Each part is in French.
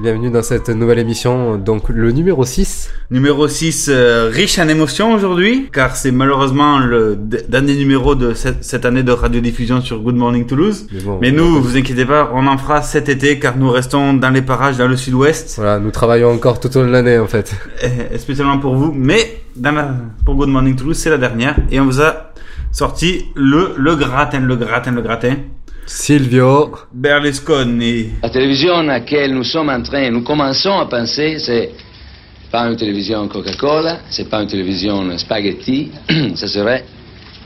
Bienvenue dans cette nouvelle émission, donc le numéro 6. Numéro 6, euh, riche en émotions aujourd'hui, car c'est malheureusement le dernier numéro de cette, cette, année de radiodiffusion sur Good Morning Toulouse. Mais, bon, Mais nous, vous inquiétez pas, on en fera cet été, car nous restons dans les parages dans le sud-ouest. Voilà, nous travaillons encore tout au long de l'année en fait. Et, spécialement pour vous, mais dans la, pour Good Morning Toulouse, c'est la dernière, et on vous a sorti le, le gratin, le gratin, le gratin. Silvio Berlusconi. La télévision à laquelle nous sommes en train, nous commençons à penser, c'est pas une télévision Coca-Cola, c'est pas une télévision spaghetti, ce serait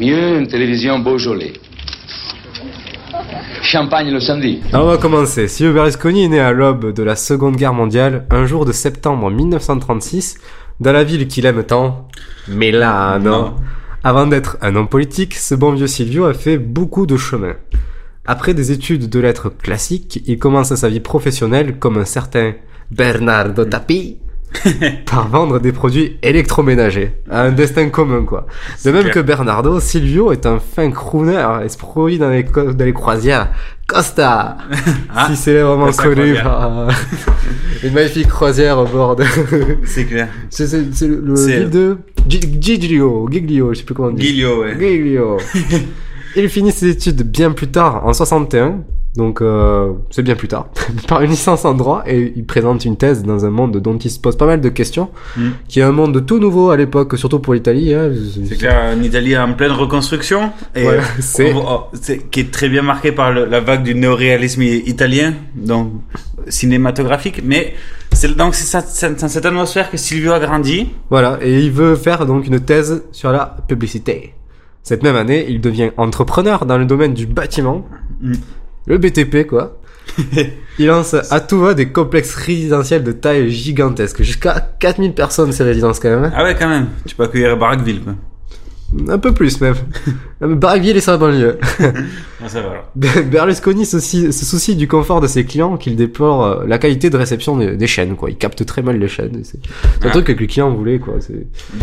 mieux une télévision Beaujolais. Champagne le samedi. Alors on va commencer. Silvio Berlusconi est né à l'aube de la Seconde Guerre mondiale, un jour de septembre 1936, dans la ville qu'il aime tant, Milano. Non. Avant d'être un homme politique, ce bon vieux Silvio a fait beaucoup de chemin. Après des études de lettres classiques, il commence sa vie professionnelle comme un certain Bernardo Tapie par vendre des produits électroménagers. Un destin commun, quoi. De même que Bernardo, Silvio est un fin crooner, esproui dans les, dans les croisières. Costa! Ah, si c'est vraiment connu par une magnifique croisière au bord de... C'est clair. C'est, le, le ville de Giglio, Giglio, je sais plus comment dire. Giglio, ouais. Giglio. Il finit ses études bien plus tard, en 61, donc euh, c'est bien plus tard, par une licence en droit et il présente une thèse dans un monde dont il se pose pas mal de questions, mm. qui est un monde tout nouveau à l'époque, surtout pour l'Italie. Hein. C'est clair, une Italie en pleine reconstruction, et ouais, c'est... Oh, qui est très bien marqué par le, la vague du néoréalisme italien, donc cinématographique, mais c'est donc c'est dans cette atmosphère que Silvio a grandi. Voilà, et il veut faire donc une thèse sur la publicité. Cette même année, il devient entrepreneur dans le domaine du bâtiment, mm. le BTP quoi. il lance à tout va des complexes résidentiels de taille gigantesque, jusqu'à 4000 personnes ces résidences quand même. Hein. Ah ouais quand même, tu peux accueillir Barraqueville quoi. Un peu plus même. Barraqueville et sa banlieue. ça va alors. Berlusconi se soucie, se soucie du confort de ses clients qu'il déplore euh, la qualité de réception des, des, chaînes quoi. Il capte très mal les chaînes. C'est un ah. truc que les clients voulaient quoi.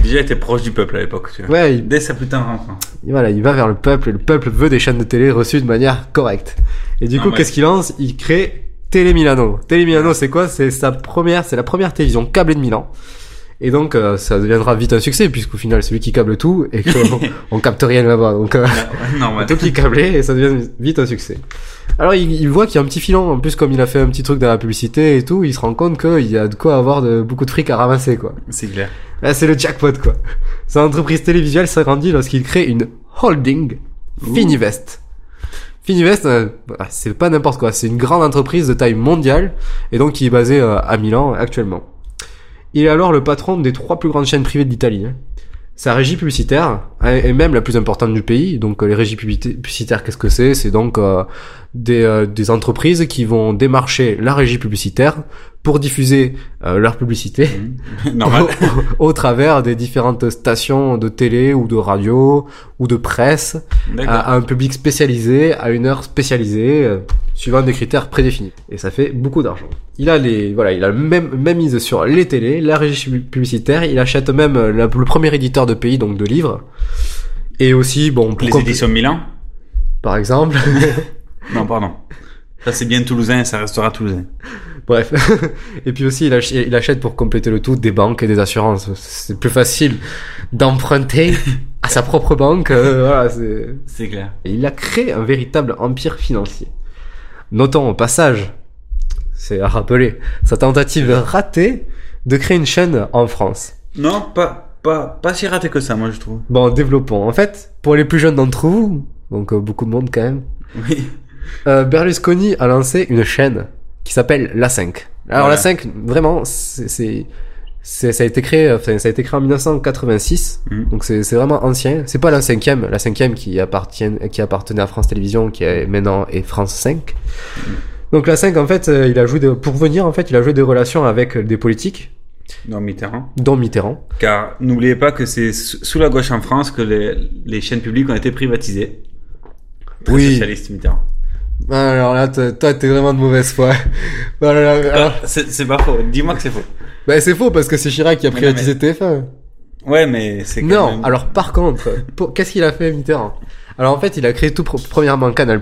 Déjà il était proche du peuple à l'époque. Tu vois. Ouais. Il... Dès sa putain rentrant. Voilà, il va vers le peuple et le peuple veut des chaînes de télé reçues de manière correcte. Et du Ah, coup ouais. qu'est-ce qu'il lance? Il crée Télé Milano. Télé Milano c'est quoi? C'est sa première, c'est la première télévision câblée de Milan. Et donc euh, ça deviendra vite un succès puisqu'au final c'est lui qui câble tout et qu'on on capte rien là-bas. Donc euh, Normal. tout qui câblé et ça devient vite un succès. Alors il, il voit qu'il y a un petit filon. En plus comme il a fait un petit truc dans la publicité et tout, il se rend compte qu'il y a de quoi avoir de, beaucoup de fric à ramasser quoi. C'est clair. Là c'est le jackpot quoi. Son entreprise télévisuelle s'agrandit lorsqu'il crée une holding Finivest. Finivest, euh, c'est pas n'importe quoi, c'est une grande entreprise de taille mondiale et donc qui est basée euh, à Milan actuellement. Il est alors le patron des trois plus grandes chaînes privées d'Italie. Hein. Sa régie publicitaire est même la plus importante du pays. Donc les régies publicitaires, qu'est-ce que c'est? C'est donc euh, des, euh, des entreprises qui vont démarcher la régie publicitaire pour diffuser euh, leur publicité au, au, travers des différentes stations de télé ou de radio ou de presse à, à, un public spécialisé, à une heure spécialisée, euh, suivant des critères prédéfinis. Et ça fait beaucoup d'argent. Il a les, voilà, il a même, même mise sur les télés, la régie publicitaire, il achète même la, le premier éditeur de pays, donc de livres. Et aussi, bon, les éditions Milan. Par exemple. non, pardon. Ça c'est bien toulousain, ça restera toulousain. Bref. et puis aussi, il, ach il, achète pour compléter le tout des banques et des assurances. C'est plus facile d'emprunter à sa propre banque. Euh, voilà, c'est. C'est clair. Et il a créé un véritable empire financier. Notons au passage, c'est à rappeler, sa tentative ratée de créer une chaîne en France. Non, pas, pas, pas si raté que ça, moi, je trouve. Bon, développons. En fait, pour les plus jeunes d'entre vous, donc euh, beaucoup de monde quand même, Oui. euh, Berlusconi a lancé une chaîne qui s'appelle La 5. Alors Voilà. La 5, vraiment, c'est, c'est, ça a été créé, enfin, ça a été créé en 1986. Mhm. Donc c'est, c'est vraiment ancien. C'est pas la cinquième, la cinquième qui appartient, qui appartenait à France Télévisions, qui est maintenant est France 5. Donc la 5, en fait, euh, il a joué de, pour venir, en fait, il a joué des relations avec des politiques, Non, Mitterrand. dont Mitterrand. Car n'oubliez pas que c'est sous la gauche en France que les, les chaînes publiques ont été privatisées. Très Oui. Socialiste Mitterrand. Alors là, toi, t'es vraiment de mauvaise foi. Ah, c'est c'est pas faux. Dis-moi que c'est faux. Bah, c'est faux parce que c'est Chirac qui a Mais privatisé TF1. Ouais, mais c'est Non, même- alors par contre, pour- qu'est-ce qu'il a fait Mitterrand? Alors en fait, il a créé tout premièrement Canal+,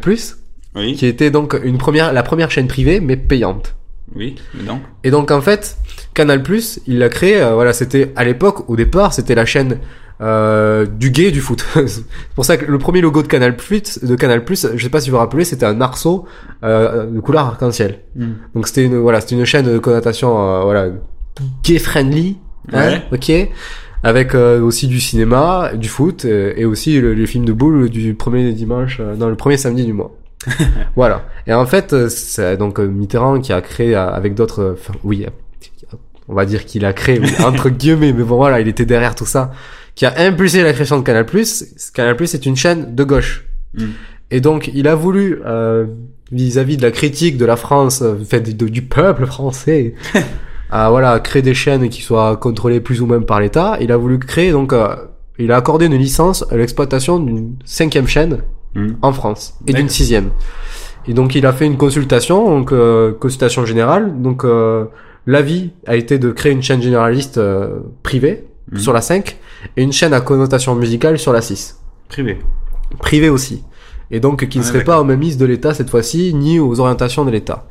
Oui. qui était donc une première, la première chaîne privée mais payante. Oui, mais donc. Et donc en fait, Canal+, il l'a créé. euh, voilà, c'était à l'époque, au départ, c'était la chaîne euh, du gay et du foot. c'est pour ça que le premier logo de Canal+, de Canal+, je sais pas si vous vous rappelez, c'était un arceau euh, de couleur arc-en-ciel. Hmm. Donc c'était une voilà, c'était une chaîne de connotation euh, voilà gay friendly, hein, ok, avec euh, aussi du cinéma, du foot euh, et aussi le, les films de boules du premier dimanche, euh, non le premier samedi du mois. voilà. Et en fait, euh, c'est donc euh, Mitterrand qui a créé avec d'autres, enfin, oui, on va dire qu'il a créé entre guillemets, mais bon voilà, il était derrière tout ça, qui a impulsé la création de Canal+. Canal+ est une chaîne de gauche. Mm. Et donc, il a voulu, euh, vis-à-vis de la critique de la France, fait du peuple français, à voilà, créer des chaînes qui soient contrôlées plus ou moins par l'État, il a voulu créer, donc, euh, il a accordé une licence à l'exploitation d'une cinquième chaîne Hmm. en France et d'une sixième. Et donc, il a fait une consultation, donc, euh, consultation générale, donc, euh, l'avis a été de créer une chaîne généraliste euh, privée Mhm. sur la 5 et une chaîne à connotation musicale sur la 6 Privé. privé aussi. Et donc qui ne Ouais, serait pas aux mêmes de l'État cette fois-ci, ni aux orientations de l'État.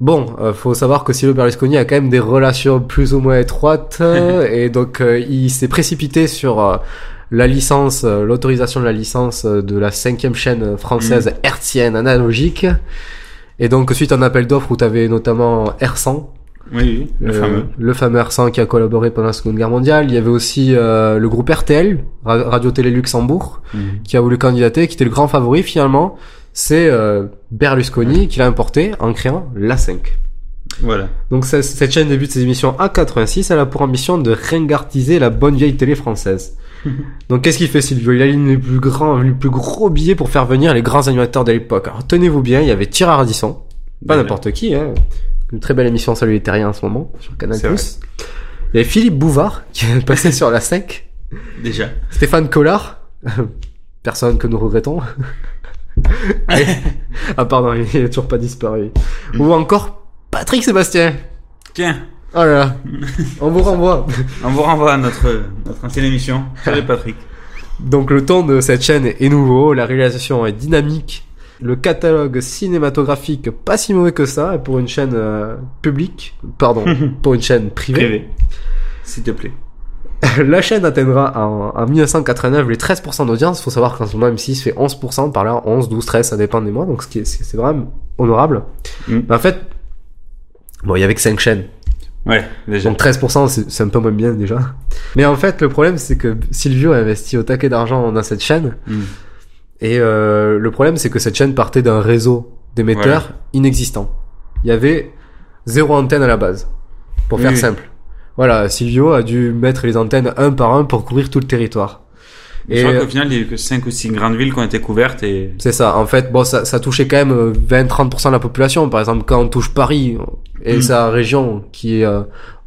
Bon, euh, faut savoir que Silvio Berlusconi a quand même des relations plus ou moins étroites, et donc euh, il s'est précipité sur euh, la licence, euh, l'autorisation de la licence euh, de la cinquième chaîne française hertzienne analogique. Et donc suite à un appel d'offres où tu avais notamment R100, Oui, oui, le euh, fameux. le fameux R100 qui a collaboré pendant la Seconde Guerre mondiale. Il y avait aussi euh, le groupe RTL, Ra- Radio Télé Luxembourg, Mhm. qui a voulu candidater, qui était le grand favori finalement. C'est euh, Berlusconi qui l'a importé en créant la 5. Voilà. Donc ça- cette chaîne débute ses émissions en 86. Elle a pour ambition de ringardiser la bonne vieille télé française. Donc qu'est-ce qu'il fait Silvio? Il aligne les plus grands, les plus gros billets pour faire venir les grands animateurs de l'époque. Alors tenez-vous bien, il y avait Thierry Ardisson, pas n'importe qui, hein. une très belle émission Salut les Terriens en ce moment sur Canal+. Il y avait Philippe Bouvard qui est passé sur la 5. Déjà. Stéphane Collard, personne que nous regrettons. Et- ah pardon, il est toujours pas disparu. Ou encore Patrick Sébastien. Tiens, Oh là là, on vous renvoie. on vous renvoie à notre, notre ancienne émission. Salut Patrick. Donc le ton de cette chaîne est nouveau, la réalisation est dynamique, le catalogue cinématographique pas si mauvais que ça, et pour une chaîne euh, publique, pardon, pour une chaîne privée. Privé. S'il te plaît. La chaîne atteindra en, en 1989 les 13% d'audience. Faut savoir qu'en ce moment M6 fait 11%, par là 11, 12, 13, ça dépend des mois, donc ce qui est- c'est vraiment honorable. Mm. Mais en fait, bon, il y avait que 5 chaînes, Ouais, déjà. donc 13% c'est un peu moins bien déjà. Mais en fait, le problème c'est que Silvio a investi au taquet d'argent dans cette chaîne, Mm. et euh, le problème c'est que cette chaîne partait d'un réseau d'émetteurs Voilà. inexistant. Il y avait zéro antenne à la base, pour Oui, faire oui. simple. Voilà, Silvio a dû mettre les antennes un par un pour couvrir tout le territoire. Je Et crois qu'au final, il y a eu que 5 ou 6 grandes villes qui ont été couvertes et. c'est ça, en fait, bon, ça, ça touchait quand même euh, 20-30% de la population. Par exemple, quand on touche Paris et Mm. sa région qui est euh,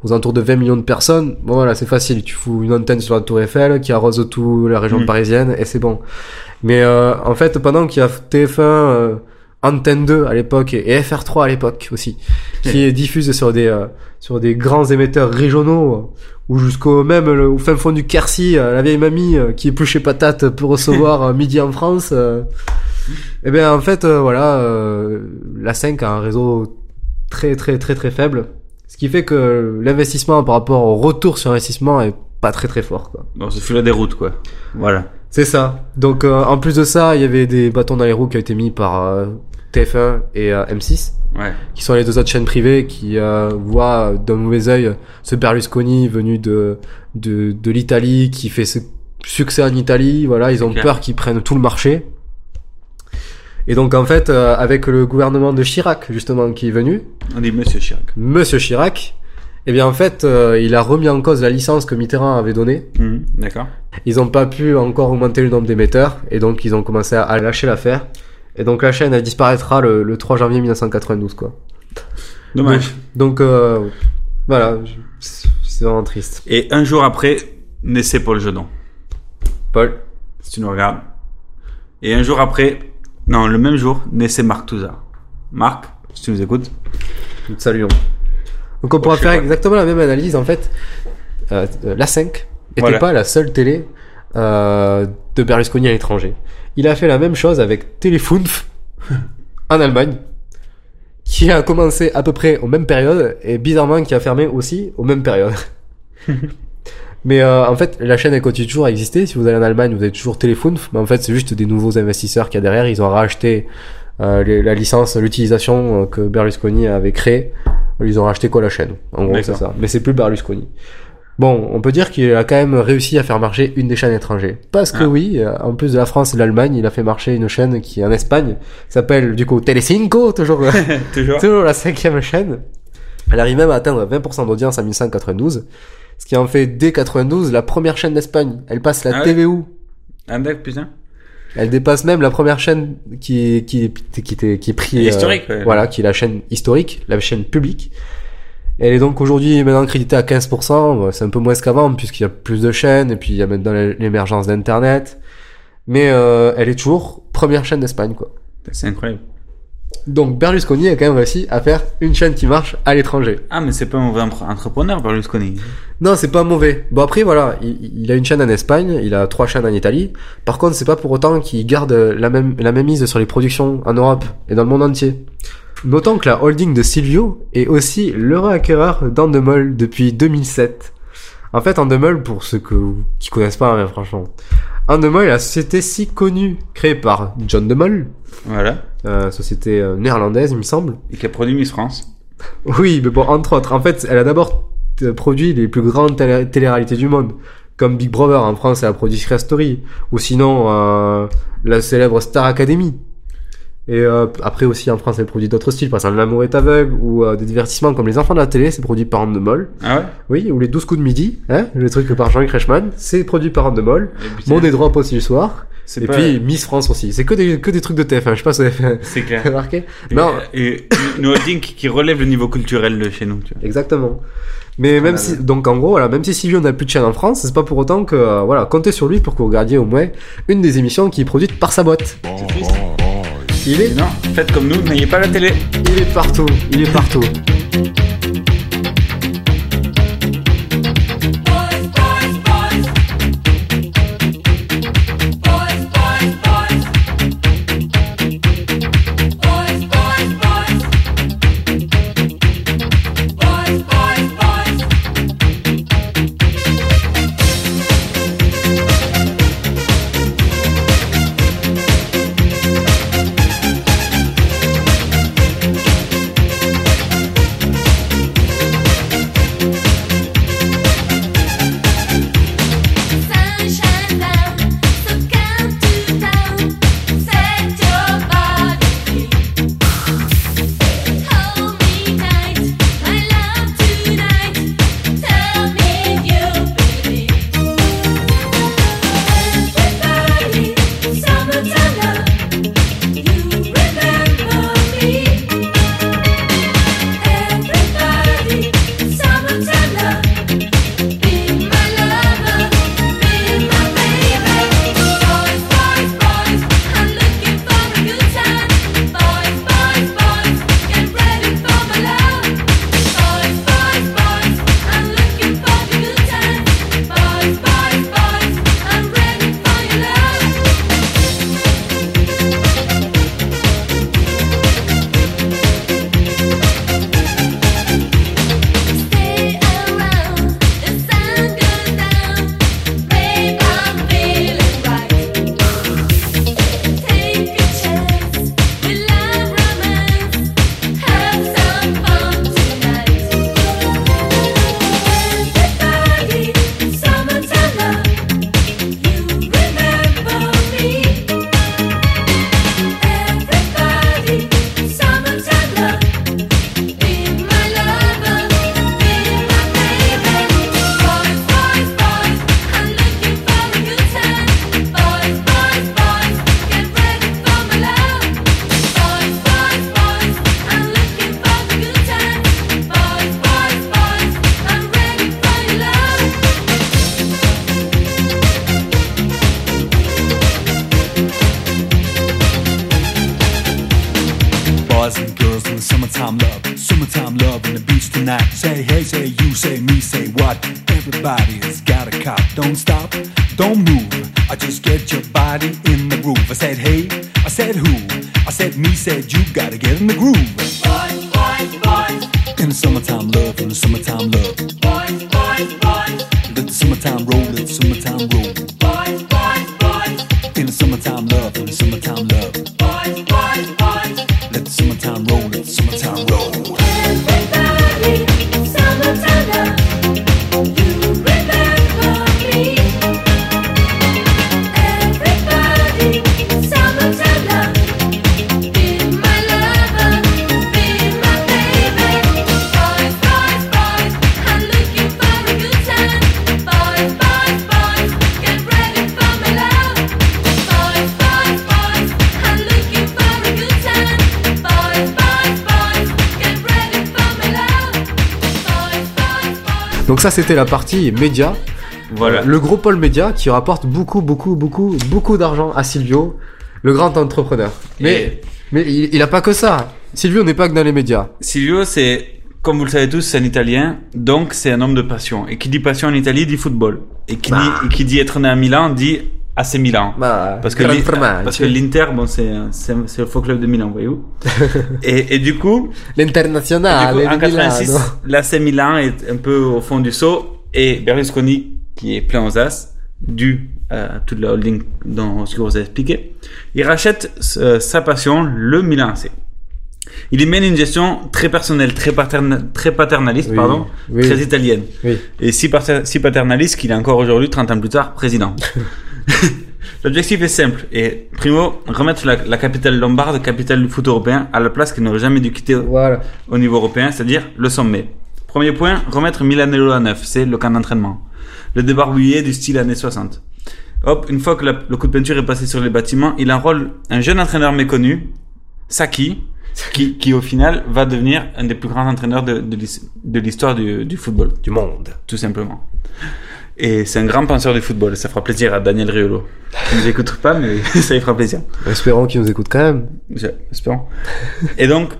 aux alentours de 20 millions de personnes, bon voilà, c'est facile. Tu fous une antenne sur la Tour Eiffel qui arrose toute la région Mm. parisienne et c'est bon. Mais euh, en fait, pendant qu'il y a TF1, euh, Antenne 2 à l'époque et FR3 à l'époque aussi, qui est diffuse sur des euh, sur des grands émetteurs régionaux euh, ou jusqu'au même le, au fin fond du Quercy, euh, la vieille mamie euh, qui épluche chez patate pour recevoir midi en France. euh, eh bien en fait voilà, euh, la 5 a un réseau très très très très faible, ce qui fait que l'investissement par rapport au retour sur investissement est pas très très fort quoi. Bon, ce fut la déroute, quoi. Voilà. C'est ça. Donc euh, en plus de ça, il y avait des bâtons dans les roues qui ont été mis par euh, TF1 et euh, M6, Ouais. qui sont les deux autres chaînes privées qui euh, voient d'un mauvais œil ce Berlusconi venu de de, de l'Italie, qui fait ce succès en Italie. Voilà, ils ont clair. peur qu'ils prennent tout le marché. Et donc en fait, euh, avec le gouvernement de Chirac justement qui est venu, On dit Monsieur Chirac. Monsieur Chirac, eh bien en fait, euh, il a remis en cause la licence que Mitterrand avait donnée. Mhm, D'accord. Ils n'ont pas pu encore augmenter le nombre d'émetteurs et donc ils ont commencé à, lâcher l'affaire. Et donc la chaîne elle disparaîtra le, le 3 janvier 1992 quoi. Dommage. Donc euh, voilà, c'est vraiment triste. Et un jour après, naissait Paul Jodon. Paul, Si tu nous regardes. Et un jour après, non, le même jour, naissait Marc Touzard. Marc, si tu nous écoutes. nous te saluons. Donc on pourra faire exactement la même analyse en fait. Euh, euh, la 5 était Voilà. pas la seule télé euh, de Berlusconi à l'étranger. Il a fait la même chose avec Telefunf en Allemagne, qui a commencé à peu près aux mêmes périodes et bizarrement qui a fermé aussi aux mêmes périodes. mais euh, en fait, la chaîne elle continue toujours à exister. Si vous allez en Allemagne, vous avez toujours Telefunf, mais en fait c'est juste des nouveaux investisseurs qu'il y a derrière. Ils ont racheté les- la licence, l'utilisation euh, que Berlusconi avait créée. Ils ont racheté quoi la chaîne En gros, c'est ça. Mais c'est plus Berlusconi. Bon, on peut dire qu'il a quand même réussi à faire marcher une des chaînes étrangères. Parce que Ah. oui, euh, en plus de la France et de l'Allemagne, il a fait marcher une chaîne qui est en Espagne, s'appelle du coup Telecinco, toujours, Toujours. toujours la cinquième chaîne. Elle arrive même à atteindre 20% d'audience en 1992, ce qui en fait dès 92 la première chaîne d'Espagne. Elle passe la Ah TVU. Un deck, putain. Elle dépasse même la première chaîne qui qui qui qui, qui, qui est pris euh, Historique, ouais. voilà qui est la chaîne historique la chaîne publique elle est donc aujourd'hui maintenant créditée à 15% Bon, c'est un peu moins qu'avant puisqu'il y a plus de chaînes et puis il y a maintenant l'émergence d'internet mais euh, elle est toujours première chaîne d'Espagne quoi C'est incroyable. Donc Berlusconi a quand même réussi à faire une chaîne qui marche à l'étranger Ah, mais c'est pas un empre- entrepreneur, Berlusconi. Non, c'est pas mauvais. Bon après voilà, il, il a une chaîne en Espagne, il a trois chaînes en Italie. Par contre, c'est pas pour autant qu'il garde la même la même mise sur les productions en Europe et dans le monde entier. Notons que la holding de Silvio est aussi l'heureux acquéreur d'Endemol depuis 2007. En fait, Endemol, pour ceux que, qui connaissent pas, hein, franchement, Endemol est la société si connue créée par John de Mol, Voilà. euh, société euh, néerlandaise, il me semble. Et qui a produit Miss France. Oui, mais bon, entre autres. En fait, elle a d'abord euh, produit les plus grandes télé- téléréalités du monde. Comme Big Brother en France, elle a produit Secret Story. Ou sinon, euh, la célèbre Star Academy. Et euh, après aussi en France, elle produit d'autres styles, par exemple L'amour est aveugle, ou euh, des divertissements comme Les enfants de la télé, c'est produit par Endemol. Ah ouais? Oui, ou Les 12 coups de midi, hein, le truc par Jean-Luc Reichmann, c'est produit par Endemol. Et putain, Mon des droits aussi le soir. c'est Et pas- puis Miss France aussi. C'est que des, que des trucs de TF1, je sais pas si C'est clair. remarqué. Et- Non, Et une holding qui relève le niveau culturel de chez nous, tu vois. Exactement. Mais même si, donc en gros, voilà, même si Silvio n'a plus de chaîne en France, c'est pas pour autant que, euh, voilà, comptez sur lui pour que vous regardiez au moins une des émissions qui est produite par sa boîte. C'est triste. Il est, Non, faites comme nous, n'ayez pas la télé. il est partout, il est partout. Said you. Gotta get in ça c'était la partie média. Voilà. Le gros pôle média qui rapporte beaucoup, beaucoup, beaucoup, beaucoup d'argent à Silvio, le grand entrepreneur. Mais, mais il, il a pas que ça. Silvio n'est pas que dans les médias. Silvio, c'est, comme vous le savez tous, c'est un Italien, donc c'est un homme de passion. Et qui dit passion en Italie dit football. Et qui, Bah. dit, et qui dit être né à Milan dit AC Milan. parce que Gran l'I- Formaggio. parce que l'Inter, bon, c'est c'est le faux club de Milan, voyez-vous. et, et du coup, L'international. en de 86, Milano. l'AC Milan est un peu au fond du seau et Berlusconi, qui est plein aux as, dû à toute la holding dont ce que vous avez expliqué, il rachète euh, sa passion, le Milan AC. Il y mène une gestion très personnelle, très, paterna- très paternaliste, Oui, pardon, oui. très italienne. Oui. Et si, pater- si paternaliste qu'il est encore aujourd'hui, 30 ans plus tard, président. L'objectif est simple. Et primo, remettre la, la capitale lombarde, capitale du foot européen, à la place qu'elle n'aurait jamais dû quitter Voilà. au niveau européen, c'est-à-dire le sommet. Premier point, remettre Milanello à neuf, c'est le camp d'entraînement. Le débarbouillé du style années 60. Hop, une fois que la- le coup de peinture est passé sur les bâtiments, il enrôle un jeune entraîneur méconnu, Saki, qui, qui au final va devenir un des plus grands entraîneurs de, de l'his- de l'histoire du, du football. Du monde. Tout simplement. Et c'est un grand penseur du football, ça fera plaisir à Daniel Riolo. Il nous écoute pas, mais ça lui fera plaisir. Espérons qu'il nous écoute quand même. J'espère. Et donc,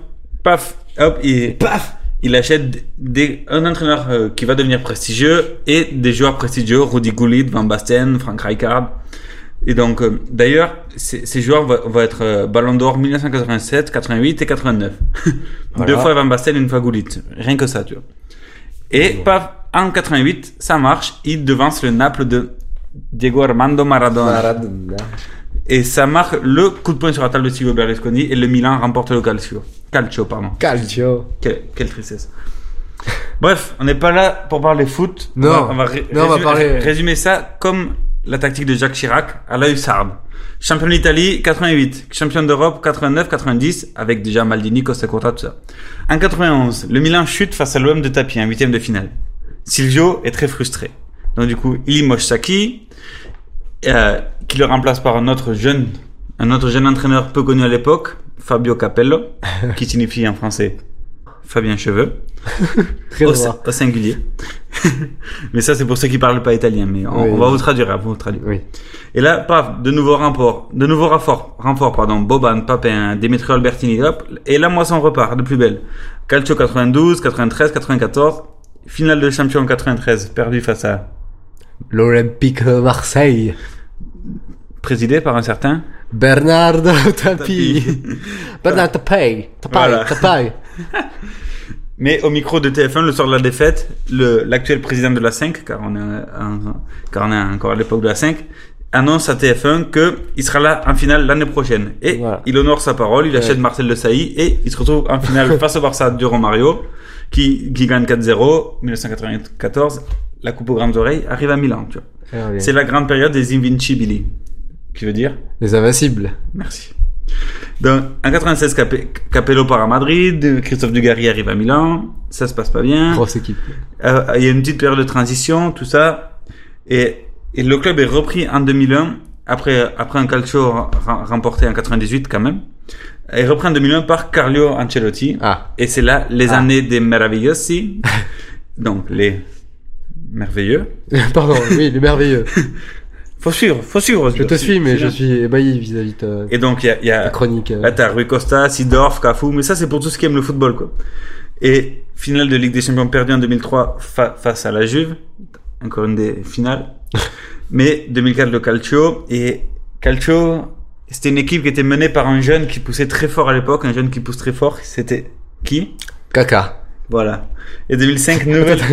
paf, hop, il, paf, il achète des, un entraîneur euh, qui va devenir prestigieux et des joueurs prestigieux, Rudy Gullit, Van Basten, Frank Rijkaard. Et donc, euh, d'ailleurs, ces, ces joueurs vont, vont être euh, Ballon d'Or 1987, 88 et 89. Voilà. Deux fois Van Basten, une fois Gullit. Rien que ça, tu vois. Et paf, en 88, ça marche. Il devance le Naples de Diego Armando Maradona. Et ça marque le coup de poing sur la table de Silvio Berlusconi et le Milan remporte le calcio. Calcio, pardon. Calcio. Quelle, quelle tristesse. Bref, on n'est pas là pour parler foot. Non. On va, on va ré- Non, on va résumer, parler- résumer ça comme la tactique de Jacques Chirac à la hussarde. Champion d'Italie 88, champion d'Europe 89, 90 avec déjà Maldini, Costa Curta, tout ça. En 91, le Milan chute face à l'OM de Tapie, en huitième de finale. Silvio est très frustré. Donc du coup, il limoge Saki, euh, qui le remplace par un autre jeune, un autre jeune entraîneur peu connu à l'époque, Fabio Capello, qui signifie en français Fabien Cheveux, Très droit. au singulier. mais ça, c'est pour ceux qui parlent pas italien, mais on, Oui. on va vous traduire, on va vous traduire. Oui. Et là, paf, de nouveaux renforts, de nouveaux renforts, renforts, pardon, Boban, Papin, Dimitri Albertini, hop, et la moisson repart de plus belle. Calcio 92, 93, 94, finale de champion en 93, perdu face à, L'Olympique de Marseille. présidé par un certain Bernardo Tapie. Bernard Tapie. Tapie. Tapie. Mais au micro de TF1, le soir de la défaite, le, l'actuel président de la 5, car on est, en- car on est encore à l'époque de la 5, annonce à TF1 que il sera là en finale l'année prochaine. Et Voilà. il honore sa parole, il achète. Marcel de Sailly et il se retrouve en finale face au Barça de Romario, qui, qui gagne 4-0, 1994. La coupe aux grandes oreilles arrive à Milan, tu vois. Ah oui. C'est la grande période des Invincibili. Qui veut dire? Les invincibles. Merci. Donc, en 96, Cap- Capello part à Madrid, Christophe Dugarry arrive à Milan, ça se passe pas bien. Grosse équipe. Euh, Il y a une petite période de transition, tout ça. Et, et le club est repris en 2001, après, après un calcio rem- remporté en 98 quand même. Et repris en 2001 par Carlo Ancelotti. Ah. Et c'est là les Ah. années des meravigliosi. donc, les merveilleux. Pardon, oui, le merveilleux. Faut suivre, faut suivre. Je te suis, mais je suis ébahi vis-à-vis de Et donc, il y a, y a ta chronique. euh. Là, t'as Rui Costa, Sidorf, Cafu, mais ça, c'est pour tous ceux qui aiment le football, quoi. Et finale de Ligue des Champions perdue en 2003 fa- face à la Juve. Encore une des finales. Mais 2004 le Calcio. Et Calcio, c'était une équipe qui était menée par un jeune qui poussait très fort à l'époque. Un jeune qui pousse très fort. C'était qui? Caca. Voilà. Et 2005, nouvelle...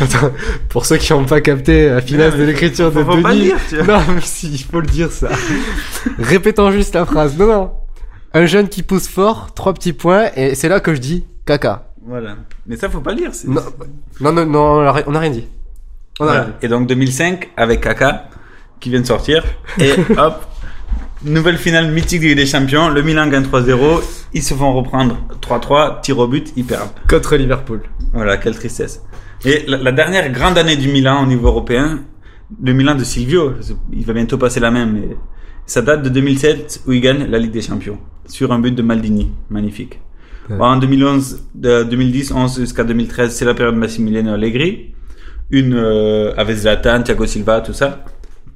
Attends, pour ceux qui n'ont pas capté la finesse de l'écriture de faut Denis. le dire, tu vois. non, mais si, il faut le dire ça. Répétons juste la phrase. Non, non. Un jeune qui pousse fort, trois petits points, et c'est là que je dis caca. Voilà. Mais ça, faut pas le dire. Non, non, non, non, on a ri- on a rien dit. On a Voilà. rien dit. Et donc 2005 avec Kaka qui vient de sortir. Et hop nouvelle finale mythique de Ligue des Champions. Le Milan gagne 3-0 ils se font reprendre 3-3 tir au but ils perdent. Contre Liverpool. voilà quelle tristesse. Et la, la dernière grande année du Milan au niveau européen le Milan de Silvio il va bientôt passer la même mais ça date de 2007 où il gagne la Ligue des Champions sur un but de Maldini. Magnifique. Ouais. En 2011 de 2010 11 jusqu'à 2013 c'est la période Massimiliano Allegri. Une euh, avec Zlatan, Thiago Silva, tout ça.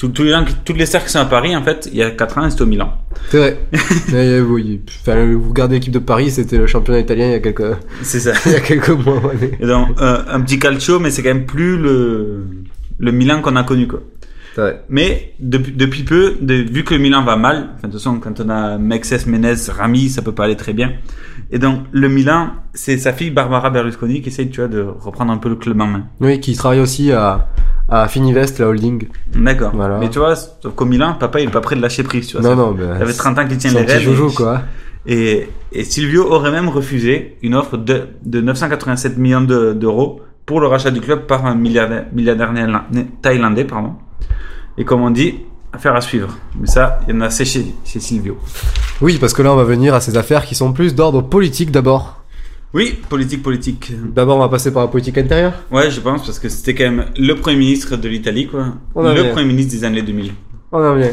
Tous tous les gens, qui- toutes les stars qui sont à Paris, en fait, il y a 4 ans, c'était au Milan. C'est vrai. Euh, oui, enfin, vous regardez l'équipe de Paris, c'était le championnat italien il y a quelques, C'est ça. il y a quelques mois. ouais. Et donc, euh, un petit calcio, mais c'est quand même plus le, le Milan qu'on a connu, quoi. C'est vrai. Mais depuis, depuis peu, de, vu que le Milan va mal, enfin, de toute façon, quand on a Mexes, Menez, Rami, ça peut pas aller très bien. Et donc, le Milan, c'est sa fille Barbara Berlusconi qui essaye, tu vois, de reprendre un peu le club en main. Oui, qui travaille aussi à, à Fininvest, la holding. D'accord. Voilà. Mais tu vois, sauf qu'au Milan, papa, il est pas prêt de lâcher prise, tu vois. Non, non, mais. Ça fait 30 ans qu'il tient les rênes. joujou, et- quoi. Et, et Silvio aurait même refusé une offre de, de 987 millions de- d'euros pour le rachat du club par un milliardaire, milliardaire thaïlandais. Pardon. Et comme on dit, affaire à suivre. Mais ça, il y en a assez chez, chez Silvio. Oui, parce que là, on va venir à ces affaires qui sont plus d'ordre politique d'abord. Oui, politique, politique. D'abord, on va passer par la politique intérieure. Ouais, je pense, parce que c'était quand même le premier ministre de l'Italie, quoi. On le bien. premier ministre des années 2000. On en vient.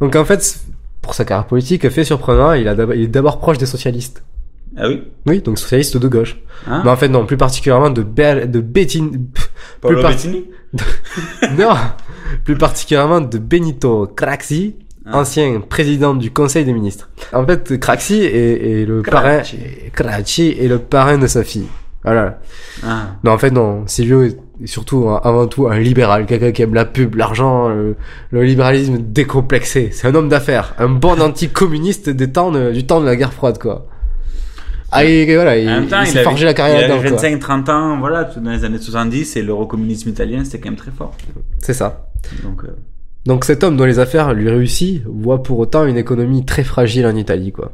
Donc, en fait, pour sa carrière politique, fait surprenant, il, a d'abord- il est d'abord proche des socialistes. Ah oui? Oui, donc socialiste de gauche. Hein Mais en fait, non, plus particulièrement de, Ber- de Bettini. pff, Paolo plus par- Bettini? Non, plus particulièrement de Benito Craxi. Ancien président du Conseil des ministres. En fait, Craxi est, est le parrain, Craxi est le parrain de sa fille. Voilà. Ah. Non, en fait, non. Silvio est surtout, un- avant tout, un libéral, quelqu'un qui aime la pub, l'argent, le, le libéralisme décomplexé. C'est un homme d'affaires, un bon anticommuniste des temps de- du temps de la guerre froide, quoi. Ah, et voilà, il, En même temps, il il, avait, forgé la carrière il avait là-dedans, quoi. 25-30 ans, voilà, dans les années 70, et l'eurocommunisme italien, c'était quand même très fort. C'est ça. Donc, euh, Donc cet homme dont les affaires lui réussit voit pour autant une économie très fragile en Italie, quoi.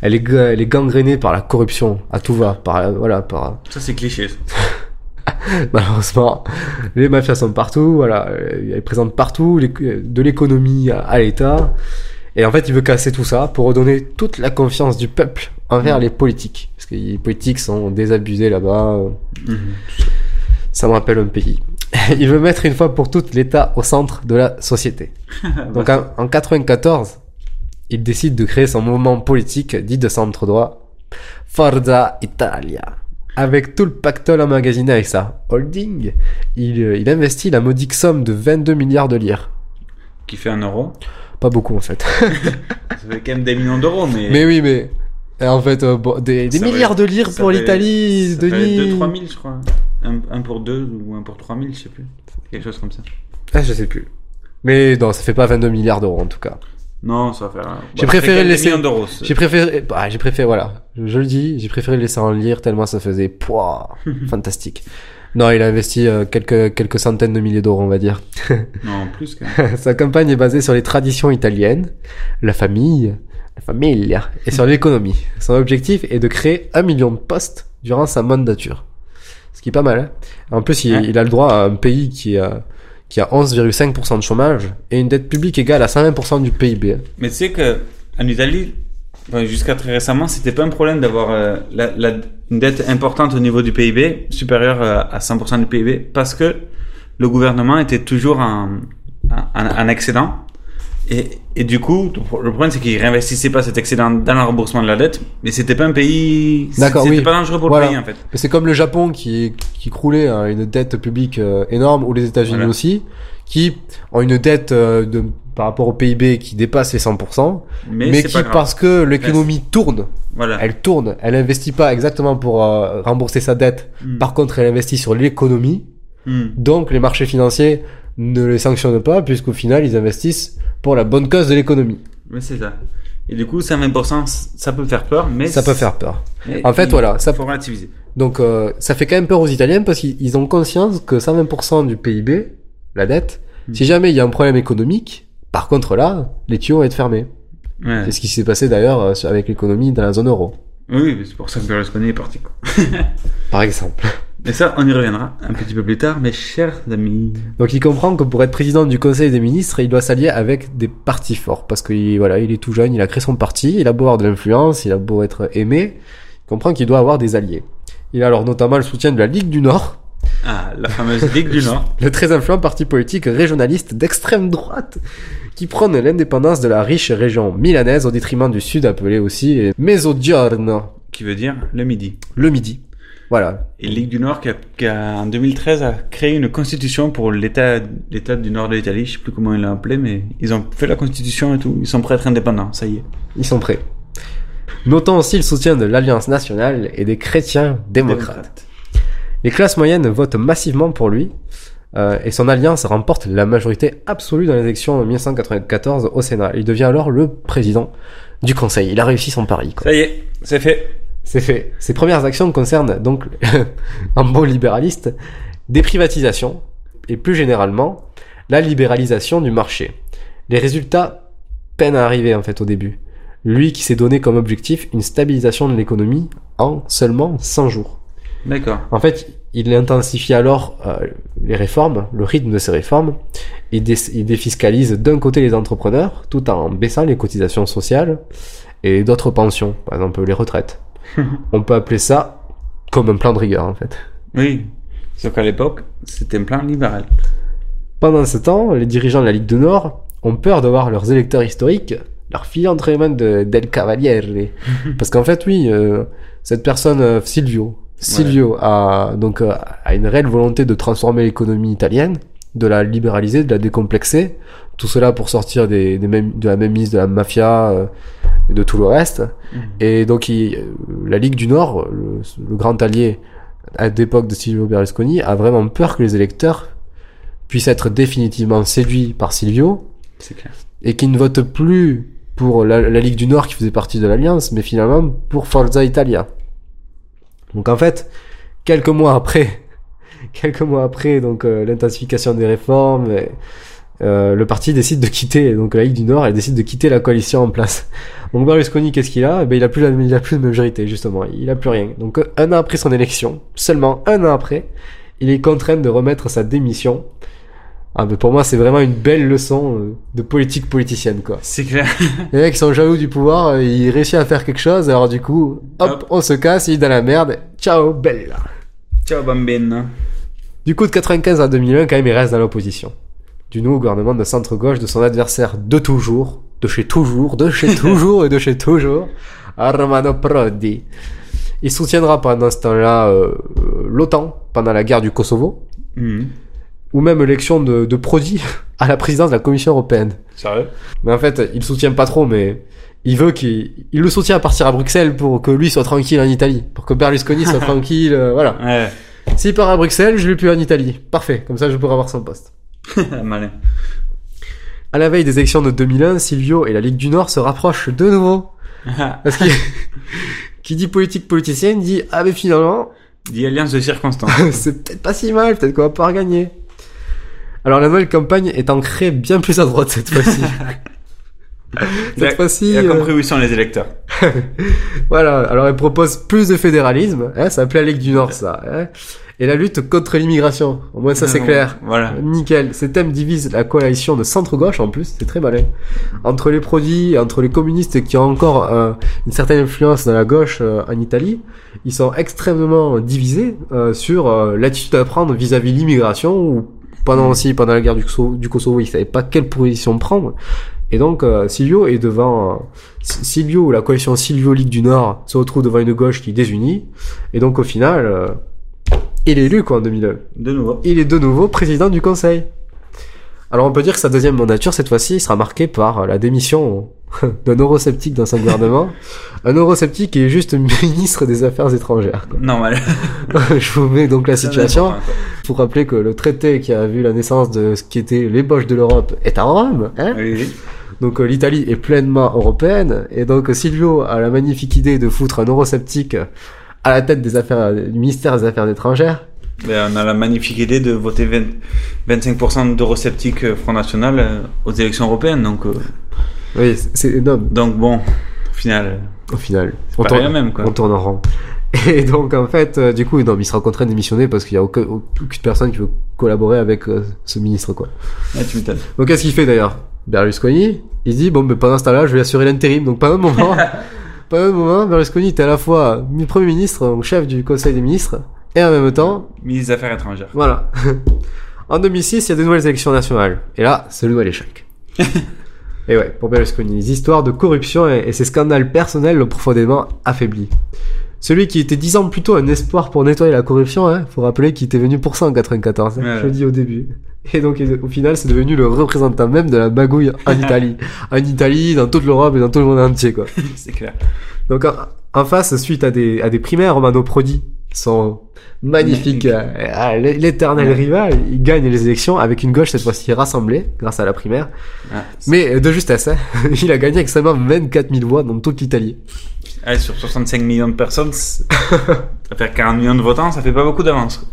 Elle est, ga- elle est gangrénée par la corruption à tout va, par voilà, par ça c'est cliché. malheureusement les mafias sont partout, voilà, euh, elles présentent partout de l'économie à, à l'État. Et en fait, il veut casser tout ça pour redonner toute la confiance du peuple envers les politiques, parce que les politiques sont désabusés là-bas. Mhm. Ça me rappelle un pays. Il veut mettre une fois pour toutes l'État au centre de la société. Donc en, en 94, il décide de créer son mouvement politique dit de centre droit, Forza Italia. Avec tout le pactole emmagasiné avec sa holding, il, euh, il investit la modique somme de 22 milliards de lire. Qui fait un euro? Pas beaucoup en fait. Ça fait quand même des millions d'euros, mais. mais oui, mais euh, en fait, euh, bon, des, milliards de lire pour l'Italie, Denis. 2-3 000, je crois. Un, un pour 2 ou un pour 3 000, je sais plus. Quelque chose comme ça. Ah, je sais plus. Mais non, ça fait pas 22 milliards d'euros en tout cas. Non, ça va faire. J'ai bah, préféré laisser. J'ai préféré. Bah, j'ai préféré. Voilà. Je, je le dis. J'ai préféré le laisser en lire tellement ça faisait. Pouah, fantastique. Non, il a investi euh, quelques quelques centaines de milliers d'euros, on va dire. Non, plus quand même. Sa campagne est basée sur les traditions italiennes, la famille, la famille, et sur l'économie. Son objectif est de créer un million de postes durant sa mandature. Ce qui est pas mal. Hein en plus, il, Ouais. il a le droit à un pays qui a qui a 11,5% de chômage et une dette publique égale à 120% du PIB. Mais tu sais que en Italie, jusqu'à très récemment, c'était pas un problème d'avoir euh, la, la- une dette importante au niveau du PIB, supérieure euh, à 100% du PIB, parce que le gouvernement était toujours en, en, en excédent Et, et du coup, le problème c'est qu'ils réinvestissaient pas cet excédent dans le remboursement de la dette, mais c'était pas un pays, D'accord, c'était oui. pas dangereux pour Voilà. le pays en fait. C'est comme le Japon qui, qui croulait à une dette publique euh, énorme, ou les États-Unis Voilà. aussi, qui ont une dette euh, de, par rapport au PIB qui dépasse les 100%, Mais mais, qui, parce que l'économie tourne, Voilà. elle tourne, elle investit pas exactement pour euh, rembourser sa dette, Mm. par contre elle investit sur l'économie, Hmm. donc les marchés financiers ne les sanctionnent pas, puisqu'au final ils investissent pour la bonne cause de l'économie. Mais c'est ça. Et du coup, 120%, ça peut faire peur, mais Ça peut faire peur. mais En fait, il voilà, ça faut relativiser. Donc euh, ça fait quand même peur aux Italiens parce qu'ils ils ont conscience que 120% du PIB, la dette, Hmm. si jamais il y a un problème économique, par contre là, les tuyaux vont être fermés. Ouais. C'est ce qui s'est passé d'ailleurs euh, avec l'économie dans la zone euro, Oui, mais c'est pour ça que Berlusconi est parti. Quoi. par exemple. Mais ça, on y reviendra un petit peu plus tard, mes chers amis. Donc il comprend que pour être président du Conseil des ministres, il doit s'allier avec des partis forts parce que il- voilà, il est tout jeune, il a créé son parti, il a beau avoir de l'influence, il a beau être aimé, il comprend qu'il doit avoir des alliés. Il a alors notamment le soutien de la Ligue du Nord, Ah, la fameuse Ligue du Nord. le très influent parti politique régionaliste d'extrême droite qui prône l'indépendance de la riche région milanaise au détriment du sud appelé aussi Mezzogiorno, Qui veut dire le midi. le midi. Voilà. Et Ligue du Nord qui, a, qui a, en 2013 a créé une constitution pour l'État, l'État du Nord de l'Italie. Je sais plus comment ils l'ont appelé, mais ils ont fait la constitution et tout. Ils sont prêts à être indépendants. Ça y est. Ils sont prêts. Notons aussi le soutien de l'Alliance nationale et des chrétiens démocrates. Les classes moyennes votent massivement pour lui euh, et son alliance remporte la majorité absolue dans l'élection de 1994 au Sénat. Il devient alors le président du Conseil. Il a réussi son pari. quoi. Ça y est, c'est fait. C'est fait. Ses premières actions concernent donc, en bon libéraliste, des privatisations et plus généralement la libéralisation du marché. Les résultats peinent à arriver en fait au début. Lui qui s'est donné comme objectif une stabilisation de l'économie en seulement 100 jours. D'accord. En fait, il intensifie alors euh, les réformes, le rythme de ces réformes. Dé- il défiscalise d'un côté les entrepreneurs tout en baissant les cotisations sociales et d'autres pensions, par exemple les retraites. On peut appeler ça comme un plan de rigueur en fait. Oui. Sauf qu'à l'époque, c'était un plan libéral. Pendant ce temps, les dirigeants de la Ligue du Nord ont peur de voir leurs électeurs historiques leur filer entre les mains de Del Cavaliere. Parce qu'en fait, oui, euh, cette personne, euh, Silvio, Silvio a donc euh, a une réelle volonté de transformer l'économie italienne, de la libéraliser, de la décomplexer. Tout cela pour sortir des, des mêmes, de la même mise de la mafia euh, et de tout le reste. Et donc, il- euh, la Ligue du Nord, le, le grand allié à l'époque de Silvio Berlusconi, a vraiment peur que les électeurs puissent être définitivement séduits par Silvio C'est clair. et qu'ils ne votent plus pour la, la Ligue du Nord qui faisait partie de l'Alliance, mais finalement pour Forza Italia. Donc en fait, quelques mois après, quelques mois après donc euh, l'intensification des réformes, et, euh, le parti décide de quitter donc la Ligue du Nord, elle décide de quitter la coalition en place. Donc Berlusconi, qu'est-ce qu'il a? Eh ben il a plus la, il a plus de majorité justement, il a plus rien. Donc un an après son élection, seulement un an après, il est contraint de remettre sa démission. Ah, mais pour moi, c'est vraiment une belle leçon euh, de politique politicienne, quoi. C'est clair. Les mecs sont jaloux du pouvoir, euh, il réussit à faire quelque chose, alors du coup, hop, Hop. on se casse, il est dans la merde, ciao, bella. Ciao, bambine. Du coup, de 95 à 2001, quand même, il reste dans l'opposition. Du nouveau gouvernement de centre-gauche de son adversaire de toujours, de chez toujours, de chez toujours et de chez toujours, Romano Prodi. Il soutiendra pendant ce temps-là euh, l'OTAN pendant la guerre du Kosovo, Mhm. ou même l'élection de, de Prodi à la présidence de la Commission européenne. Sérieux? Mais en fait, il soutient pas trop, mais il veut qu'il il le soutient à partir à Bruxelles pour que lui soit tranquille en Italie, pour que Berlusconi soit tranquille, euh, voilà. Ouais. S'il part à Bruxelles, je l'ai plus en Italie. Parfait, comme ça je pourrai avoir son poste. Malin. À la veille des élections de 2001, Silvio et la Ligue du Nord se rapprochent de nouveau. Parce qu'il qui dit politique politicienne dit ah mais finalement Dit alliance de circonstances. c'est peut-être pas si mal, peut-être qu'on va pouvoir gagner. Alors la nouvelle campagne est ancrée bien plus à droite cette fois-ci. Cette fois-ci, Il a euh, compris où sont les électeurs. Voilà, alors elle propose plus de fédéralisme, hein, ça plaît à Ligue du Nord ça, hein, et la lutte contre l'immigration, au moins ça c'est Non, clair. voilà. Nickel, ces thèmes divisent la coalition de centre-gauche en plus, c'est très malin. Entre les produits, entre les communistes qui ont encore euh, une certaine influence dans la gauche euh, en Italie, ils sont extrêmement divisés euh, sur euh, l'attitude à prendre vis-à-vis de l'immigration ou pendant aussi pendant la guerre du Kosovo, du Kosovo il savait pas quelle position prendre. Et donc euh, Silvio est devant euh, Si- Silvio la coalition Silvio Ligue du Nord se retrouve devant une gauche qui est désunie. Et donc au final, euh, il est élu quoi en 2001. De nouveau. Il est de nouveau président du Conseil. Alors on peut dire que sa deuxième mandature cette fois-ci sera marquée par la démission d'un eurosceptique dans son gouvernement. Un eurosceptique qui est juste ministre des Affaires étrangères. quoi. Normal. Je vous mets donc la situation pour rappeler que le traité qui a vu la naissance de ce qui était l'ébauche de l'Europe est à Rome. Hein Oui, oui. donc euh, l'Italie est pleinement européenne et donc Silvio a la magnifique idée de foutre un eurosceptique à la tête des affaires du ministère des Affaires étrangères. Ben, on a la magnifique idée de voter 20 25% d'eurosceptiques euh, Front National euh, aux élections européennes. Donc, euh, Oui, c'est énorme. donc bon, au final, Au final, pas rien même, quoi. on tourne en rond. Et donc en fait, euh, du coup, non, mais il sera contraint de démissionner parce qu'il y a aucun- aucune personne qui veut collaborer avec euh, ce ministre, quoi. ouais, tu m'étonnes. Donc qu'est-ce qu'il fait d'ailleurs? Berlusconi, il dit bon, mais pendant ce temps-là, je vais assurer l'intérim. Donc pendant un moment, pendant un moment, Berlusconi était à la fois mi- premier ministre, donc chef du Conseil des ministres, et en même temps, Ministre des Affaires étrangères. voilà. en 2006, il y a de nouvelles élections nationales. Et là, c'est le nouvel échec. Et ouais, pour Berlusconi, les histoires de corruption et, et ses scandales personnels l'ont profondément affaibli. Celui qui était dix ans plus tôt un espoir pour nettoyer la corruption, hein, faut rappeler qu'il était venu pour ça en 94, hein, Ouais, je le dis au début. Et donc, au final, c'est devenu le représentant même de la magouille en Italie. en Italie, dans toute l'Europe et dans tout le monde entier, quoi. C'est clair. Donc, en, en face, suite à des, à des primaires, Romano Prodi, son magnifique, euh, ah, l'éternel Ouais. rival, il gagne les élections avec une gauche cette fois-ci rassemblée grâce à la primaire. Ah, Mais euh, de justesse, hein, il a gagné avec seulement 24 000 voix dans toute l'Italie. Allez, sur 65 millions de personnes, ça fait 40 millions de votants, ça fait pas beaucoup d'avance.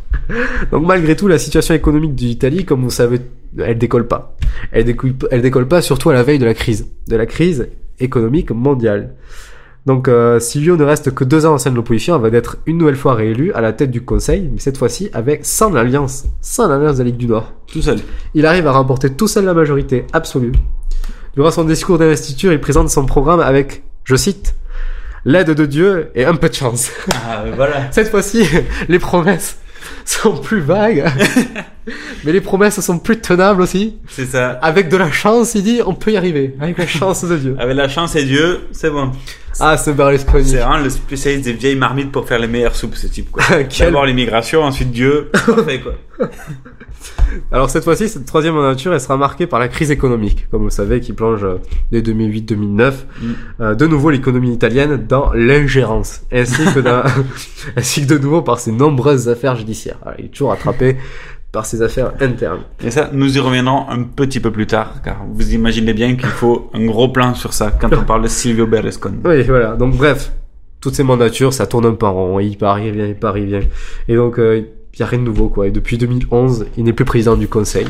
Donc malgré tout, la situation économique de l'Italie, comme vous savez, elle décolle pas. Elle décolle, elle décolle pas surtout à la veille de la crise, de la crise économique mondiale. Donc euh, Silvio ne reste que deux ans au sein de l'opposition, elle va être une nouvelle fois réélu à la tête du Conseil, mais cette fois-ci avec sans l'alliance, sans l'alliance de la Ligue du Nord. Tout seul. Il arrive à remporter tout seul la majorité absolue. Durant son discours d'investiture, il présente son programme avec, je cite, l'aide de Dieu et un peu de chance. Ah, voilà. Cette fois-ci, les promesses sont plus vagues, mais les promesses sont plus tenables aussi. C'est ça. Avec de la chance, il dit, on peut y arriver. Avec la chance de Dieu. Avec la chance et Dieu, c'est bon. Ah, ce Berlusconi. C'est vraiment le spécialiste des vieilles marmites pour faire les meilleures soupes, ce type, quoi. Quel- D'abord l'immigration, ensuite Dieu. Parfait, quoi. Alors cette fois-ci, cette troisième mandature, elle sera marquée par la crise économique, comme vous savez, qui plonge euh, dès 2008-2009, euh, de nouveau l'économie italienne dans l'ingérence, ainsi que dans, ainsi que de nouveau par ses nombreuses affaires judiciaires. Alors, il est toujours attrapé par ses affaires internes. Et ça, nous y reviendrons un petit peu plus tard, car vous imaginez bien qu'il faut un gros plan sur ça quand on parle de Silvio Berlusconi. Oui, voilà. Donc bref, toutes ces mandatures, ça tourne un peu en rond. Il part, il vient, il part, il vient. Et donc, euh, il y a rien de nouveau, quoi. Et depuis 2011, il n'est plus président du Conseil.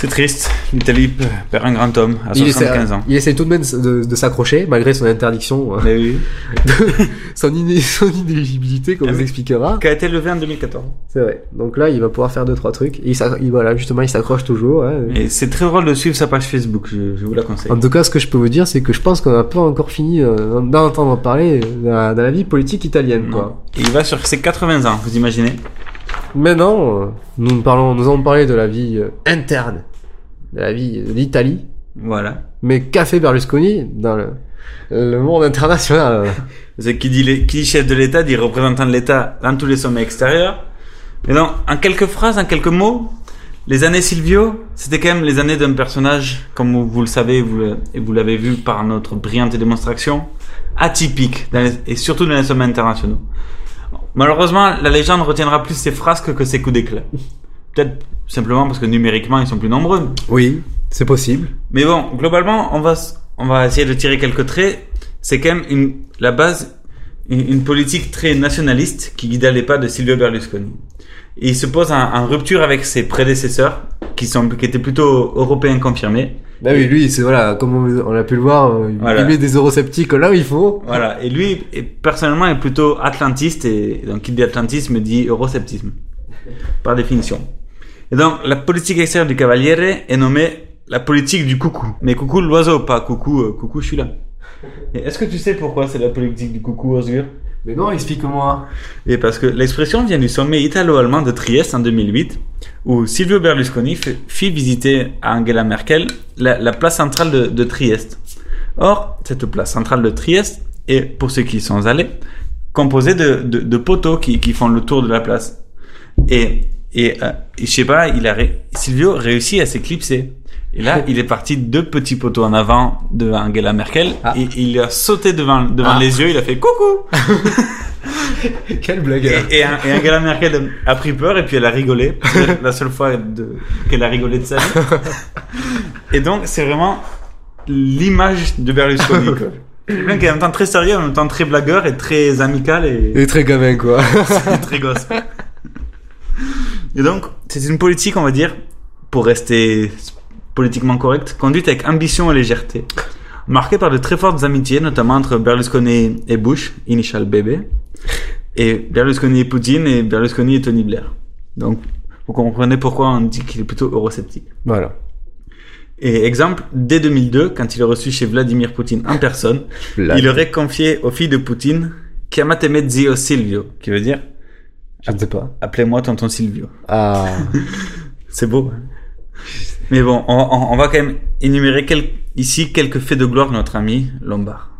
C'est triste. L'Italie perd un grand homme à Il essaie, 75 ans. il essaie tout de même de, de s'accrocher, malgré son interdiction, euh, Mais oui. son, iné- son inéligibilité, comme Ah vous expliquera. Qui a été levé en 2014. C'est vrai. Donc là, il va pouvoir faire deux, trois trucs. Et il voilà, justement, il s'accroche toujours. hein. Et c'est très drôle de suivre sa page Facebook, je, je vous la conseille. En tout cas, ce que je peux vous dire, c'est que je pense qu'on n'a pas encore fini euh, d'en entendre parler dans la, dans la vie politique italienne, quoi. Il va sur ses 80 ans, vous imaginez Maintenant, euh, nous nous parlons, nous allons parler de la vie euh, interne, de la vie de l'Italie. Voilà. Mais qu'a fait Berlusconi dans le, le monde international? Euh C'est qui dit, les- qui dit chef de l'État dit représentant de l'État dans tous les sommets extérieurs. Mais non, en quelques phrases, en quelques mots, les années Silvio, c'était quand même les années d'un personnage, comme vous, vous le savez vous le- et vous l'avez vu par notre brillante démonstration, atypique, dans les- et surtout dans les sommets internationaux. Malheureusement, la légende retiendra plus ses frasques que ses coups d'éclat. Peut-être simplement parce que numériquement, ils sont plus nombreux. Oui, c'est possible. Mais bon, globalement, on va, on va essayer de tirer quelques traits. C'est quand même une, la base, une, une politique très nationaliste qui guida les pas de Silvio Berlusconi. Et il se pose en, en rupture avec ses prédécesseurs, qui, sont, qui étaient plutôt européens confirmés. Bah oui, lui, c'est voilà, comme on, on a pu le voir, euh, il Voilà. met des eurosceptiques là où il faut. Voilà. Et lui, est- personnellement, est plutôt atlantiste, et donc qui dit atlantisme dit eurosceptisme. Par définition. Et donc, la politique extérieure du Cavaliere est nommée la politique du coucou. Mais coucou l'oiseau, pas coucou, euh, coucou, je suis là. Est-ce que tu sais pourquoi c'est la politique du coucou, Osgur? Mais non, explique-moi. Et parce que l'expression vient du sommet italo-allemand de Trieste en 2008, où Silvio Berlusconi fit visiter à Angela Merkel la, la place centrale de, Trieste. Or, cette place centrale de Trieste est, pour ceux qui y sont allés, composée de, de, poteaux qui, qui font le tour de la place. Et, et, euh, je sais pas, il a Silvio réussit à s'éclipser. Et là, il est parti deux petits poteaux en avant de Angela Merkel et il a sauté devant, devant Ah. les yeux, il a fait coucou! Quelle blague Et, et, et Angela Merkel a pris peur et puis elle a rigolé. La seule fois qu'elle a rigolé de sa vie. Et donc, c'est vraiment l'image de Berlusconi. Quelqu'un qui est en même temps très sérieux, en même temps très blagueur et très amical et, Et très gamin, quoi. très gosse. Et donc, c'est une politique, on va dire, pour rester politiquement correct, conduite avec ambition et légèreté, marquée par de très fortes amitiés, notamment entre Berlusconi et Bush, initial BB, et Berlusconi et Poutine, et Berlusconi et Tony Blair. Donc, vous comprenez pourquoi on dit qu'il est plutôt eurosceptique. Voilà. Et exemple, dès 2002, quand il est reçu chez Vladimir Poutine en personne, il aurait confié aux filles de Poutine Chiamatemi zio Silvio, qui veut dire? Je ne sais pas. Appelez-moi tonton Silvio. Ah. C'est beau. hein. Mais bon, on, on- on va quand même énumérer quel- ici quelques faits de gloire de notre ami Lombard.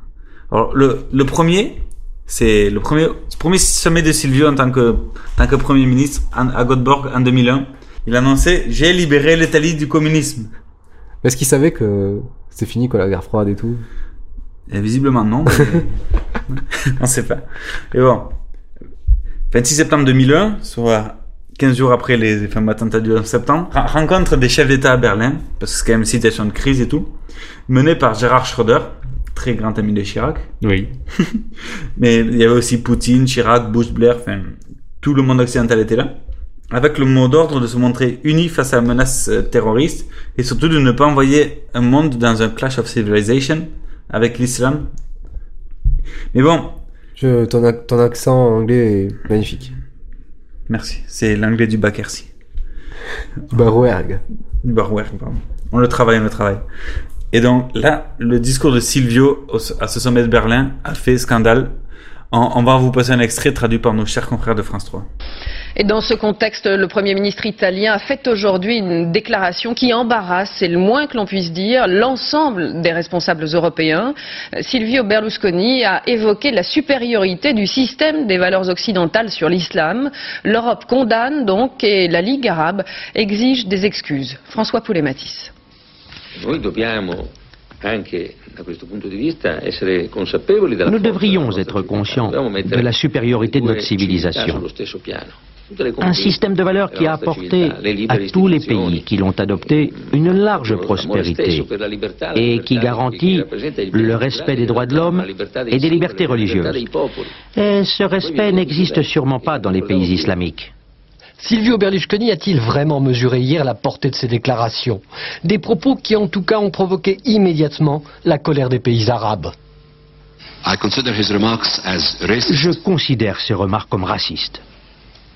Alors, le, le premier, c'est le premier, premier sommet de Silvio en tant que, en tant que premier ministre à Göteborg en 2001. Il annonçait J'ai libéré l'Italie du communisme. Est-ce qu'il savait que c'était fini, quoi, la guerre froide et tout? Et visiblement non. mais- on sait pas. Et bon, 26 septembre 2001, soit 15 jours après les fameux attentats du 11 septembre, ren- rencontre des chefs d'État à Berlin, parce que c'est quand même une situation de crise et tout, menée par Gérard Schröder, très grand ami de Chirac. Oui. Mais il y avait aussi Poutine, Chirac, Bush, Blair, enfin, tout le monde occidental était là. Avec le mot d'ordre de se montrer unis face à la menace euh, terroriste et surtout de ne pas envoyer un monde dans un clash of civilization avec l'islam. Mais bon, Je, ton, ton accent anglais est magnifique. Merci. C'est l'anglais du Bakersi. Barouergue. Du Barwerk, pardon. On le travaille, on le travaille. Et donc là, le discours de Silvio au- à ce sommet de Berlin a fait scandale. On, on va vous passer un extrait traduit par nos chers confrères de France 3. Et dans ce contexte, le Premier ministre italien a fait aujourd'hui une déclaration qui embarrasse, c'est le moins que l'on puisse dire, l'ensemble des responsables européens. Silvio Berlusconi a évoqué la supériorité du système des valeurs occidentales sur l'islam. L'Europe condamne donc et la Ligue arabe exige des excuses. François Poulet-Matisse. Nous devrions être conscients de la supériorité de notre civilisation. Un système de valeurs qui a apporté à tous les pays qui l'ont adopté une large prospérité et qui garantit le respect des droits de l'homme et des libertés religieuses. Et ce respect n'existe sûrement pas dans les pays islamiques. Silvio Berlusconi a-t-il vraiment mesuré hier la portée de ses déclarations? Des propos qui en tout cas ont provoqué immédiatement la colère des pays arabes. Je considère ces remarques comme racistes.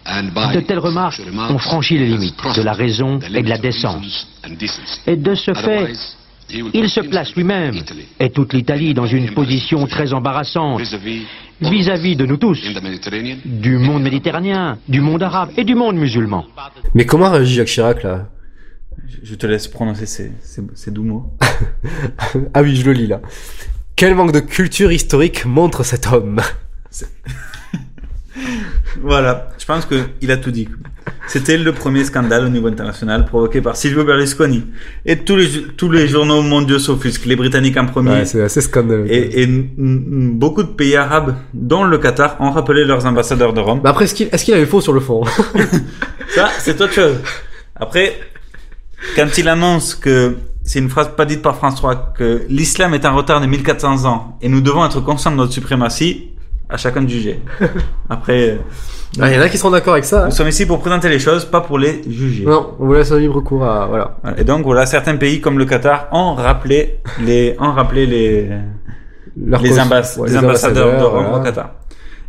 De telles remarques ont franchi les limites de la raison et de la décence. Et de ce fait, il se place lui-même et toute l'Italie dans une position très embarrassante vis-à-vis de nous tous, du monde méditerranéen, du monde arabe et du monde musulman. Mais comment réagit Jacques Chirac, là? Je- Je te laisse prononcer ces, ces, ces doux mots. Ah oui, je le lis, là. Quel manque de culture historique montre cet homme? Voilà, je pense qu'il a tout dit. C'était le premier scandale au niveau international provoqué par Silvio Berlusconi. Et tous les, tous les journaux mondiaux s'offusquent, les Britanniques en premier. Ouais, c'est assez scandaleux. Et, et beaucoup de pays arabes, dont le Qatar, ont rappelé leurs ambassadeurs de Rome. Mais après, est-ce qu'il est-ce qu'il avait faux sur le fond Ça, c'est autre chose. Après, quand il annonce que, c'est une phrase pas dite par France 3, que l'islam est en retard de 1400 ans et nous devons être conscients de notre suprématie, à chacun de juger. Après, euh, Ah, Il y en a qui seront d'accord avec ça. hein. nous sommes ici pour présenter les choses, pas pour les juger. Non, on vous laisse un libre cours à... Voilà. Et donc voilà, certains pays comme le Qatar ont rappelé les, ont rappelé les, Leur les, ouais, ambassadeurs de voilà. au Qatar.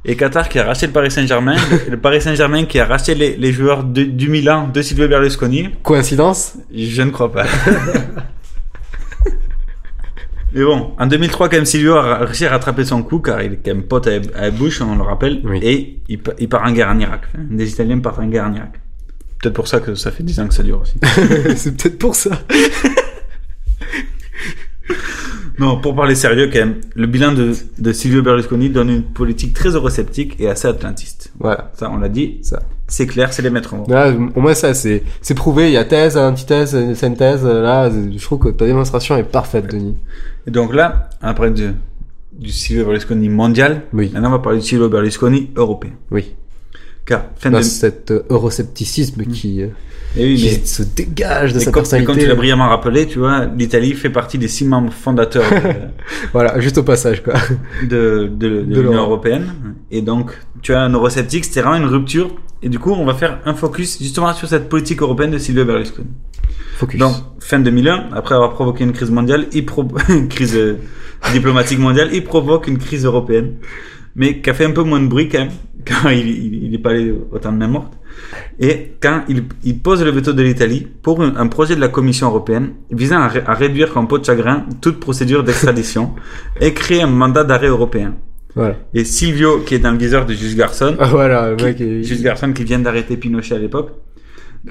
Et Qatar qui a racheté le Paris Saint-Germain, le Paris Saint-Germain qui a racheté les, les joueurs de- du Milan de Silvio Berlusconi. Coïncidence? Je ne crois pas. Mais bon, en 2003, quand même, Silvio a réussi à rattraper son coup, car il est quand même pote avec Bush, on le rappelle, et il, pa- il part en guerre en Irak. Des Italiens partent en guerre en Irak. peut-être pour ça que ça fait 10 ans que ça dure aussi. c'est peut-être pour ça. Non, pour parler sérieux quand même, le bilan de, de Silvio Berlusconi donne une politique très eurosceptique et assez atlantiste. Voilà. Ça, on l'a dit, ça, c'est clair, c'est les maîtres mots. Là, au moins ça, c'est c'est prouvé. Il y a thèse, antithèse, synthèse. Là, je trouve que ta démonstration est parfaite, Denis. Et donc là, après du, du Silvio Berlusconi mondial, Oui. maintenant on va parler du Silvio Berlusconi européen. Oui. Car, fin Dans de... cet euh, euroscepticisme qui, euh, Eh oui, qui mais- se dégage de mais sa comme, mais comme personnalité. tu l'as brillamment rappelé, tu vois, l'Italie fait partie des six membres fondateurs Voilà, juste au passage, quoi. de, de, de, l'Union européenne. Et donc, tu as un eurosceptique, c'était vraiment une rupture. Et du coup, on va faire un focus justement sur cette politique européenne de Silvio Berlusconi. Focus. Donc, fin 2001, après avoir provoqué une crise mondiale, il une crise euh, diplomatique mondiale, il provoque une crise européenne, mais qui a fait un peu moins de bruit quand même, quand il, il, il est pas allé autant de main morte. Et quand il, il pose le veto de l'Italie pour un, un projet de la Commission européenne visant à, ré- à réduire comme peau de chagrin toute procédure d'extradition et créer un mandat d'arrêt européen. Voilà. Et Silvio, qui est dans le viseur de Jules Garçon, Ah, voilà, le qui- mec est- Jules Garçon qui vient d'arrêter Pinochet à l'époque,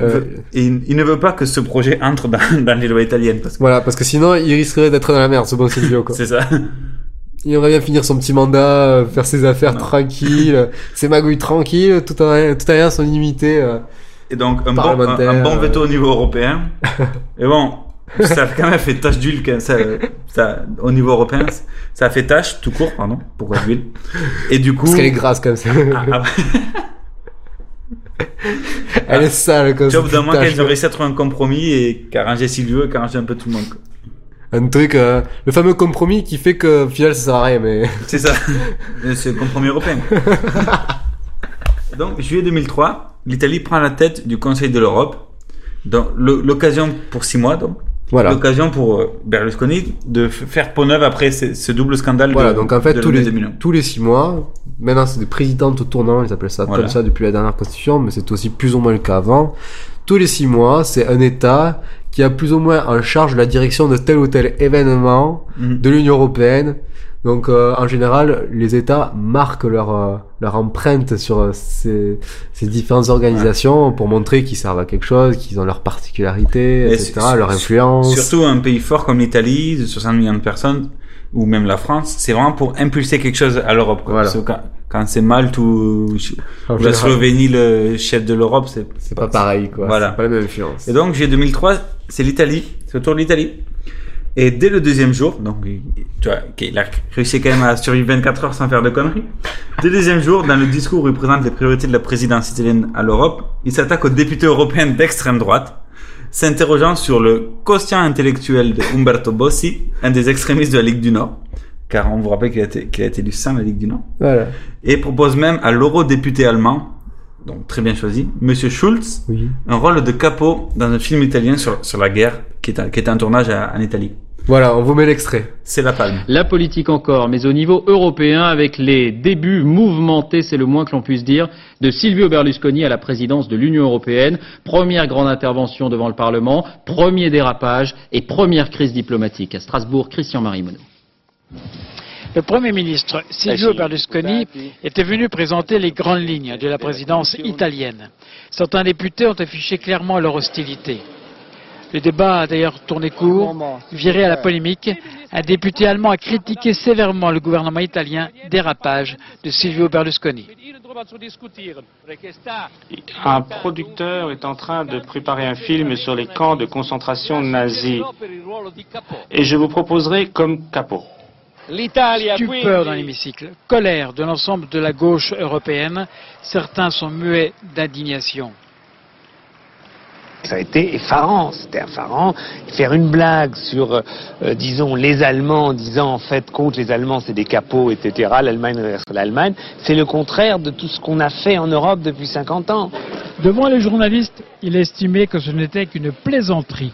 Euh, et il, il ne veut pas que ce projet entre dans, dans les lois italiennes parce que Voilà, parce que sinon, il risquerait d'être dans la merde, ce bon Silvio, quoi. c'est ça. Il aimerait bien finir son petit mandat, euh, faire ses affaires tranquilles, euh, ses magouilles tranquilles, tout en, tout en son immunité. euh. Et donc un bon, un, bon veto euh. au niveau européen. Et bon, ça a quand même fait tache d'huile quand ça, ça, au niveau européen. Ça a fait tache tout court, pardon. Pourquoi d'huile Et du coup, Parce qu'elle est grasse comme ça. Ah, ah, Elle est sale comme tu ça. vois, au bout d'un ont réussi à trouver un compromis et qu'a arrangé Silvio et qu'a arrangé un peu tout le monde. quoi. Un truc, euh, le fameux compromis qui fait que, au final, ça sert à rien, mais. C'est ça. C'est le compromis européen. Donc, juillet 2003, l'Italie prend la tête du Conseil de l'Europe. L'occasion pour six mois, donc. Voilà. L'occasion pour euh, Berlusconi de faire peau neuve après ce, ce double scandale Voilà, de, donc en fait, tous les, 2001. tous les six mois, maintenant c'est des présidentes au tournant, ils appellent ça Voilà. comme ça depuis la dernière constitution, mais c'est aussi plus ou moins le cas avant. Tous les six mois, c'est un État qui a plus ou moins en charge la direction de tel ou tel événement Mhm. de l'Union Européenne. Donc euh, en général, les États marquent leur, euh, leur empreinte sur euh, ces, ces différentes organisations pour montrer qu'ils servent à quelque chose, qu'ils ont leur particularité, Mais etc., leur influence. Surtout un pays fort comme l'Italie, de 60 millions de personnes, ou même la France, c'est vraiment pour impulser quelque chose à l'Europe. Voilà. Quand, quand c'est Malte ou, la. Slovénie le chef de l'Europe, c'est C'est pas pareil, quoi. Voilà. Pas la même influence. Et donc, juillet 2003, c'est l'Italie, c'est autour de l'Italie. Et dès le deuxième jour, donc, tu vois, ok, il a réussi quand même à survivre 24 heures sans faire de conneries. Dès le deuxième jour, dans le discours où il présente les priorités de la présidence italienne à l'Europe, il s'attaque aux députés européens d'extrême droite, s'interrogeant sur le quotient intellectuel de Umberto Bossi, un des extrémistes de la Ligue du Nord, car on vous rappelle qu'il a été, qu'il a été élu sans la Ligue du Nord, Voilà. et propose même à l'eurodéputé allemand, donc très bien choisi, Monsieur Schulz, Oui. un rôle de capot dans un film italien sur, sur la guerre qui est, un- qui est un tournage à- en Italie. Voilà, on vous met l'extrait. C'est la palme. La politique encore, mais au niveau européen, avec les débuts mouvementés, c'est le moins que l'on puisse dire, de Silvio Berlusconi à la présidence de l'Union européenne. Première grande intervention devant le Parlement, premier dérapage et première crise diplomatique. À Strasbourg, Christian-Marie Monod. Le Premier ministre Silvio Berlusconi était venu présenter les grandes lignes de la présidence italienne. Certains députés ont affiché clairement leur hostilité. Le débat a d'ailleurs tourné court, viré à la polémique. Un député allemand a critiqué sévèrement le gouvernement italien dérapage de Silvio Berlusconi. Un producteur est en train de préparer un film sur les camps de concentration nazis et je vous proposerai comme capot. Stupeur dans l'hémicycle, colère de l'ensemble de la gauche européenne. Certains sont muets d'indignation. Ça a été effarant, c'était effarant. Faire une blague sur, euh, euh, disons, les Allemands, en disant en fait contre les Allemands c'est des capots, etc., l'Allemagne reste l'Allemagne, c'est le contraire de tout ce qu'on a fait en Europe depuis 50 ans. Devant les journalistes, il estimait que ce n'était qu'une plaisanterie.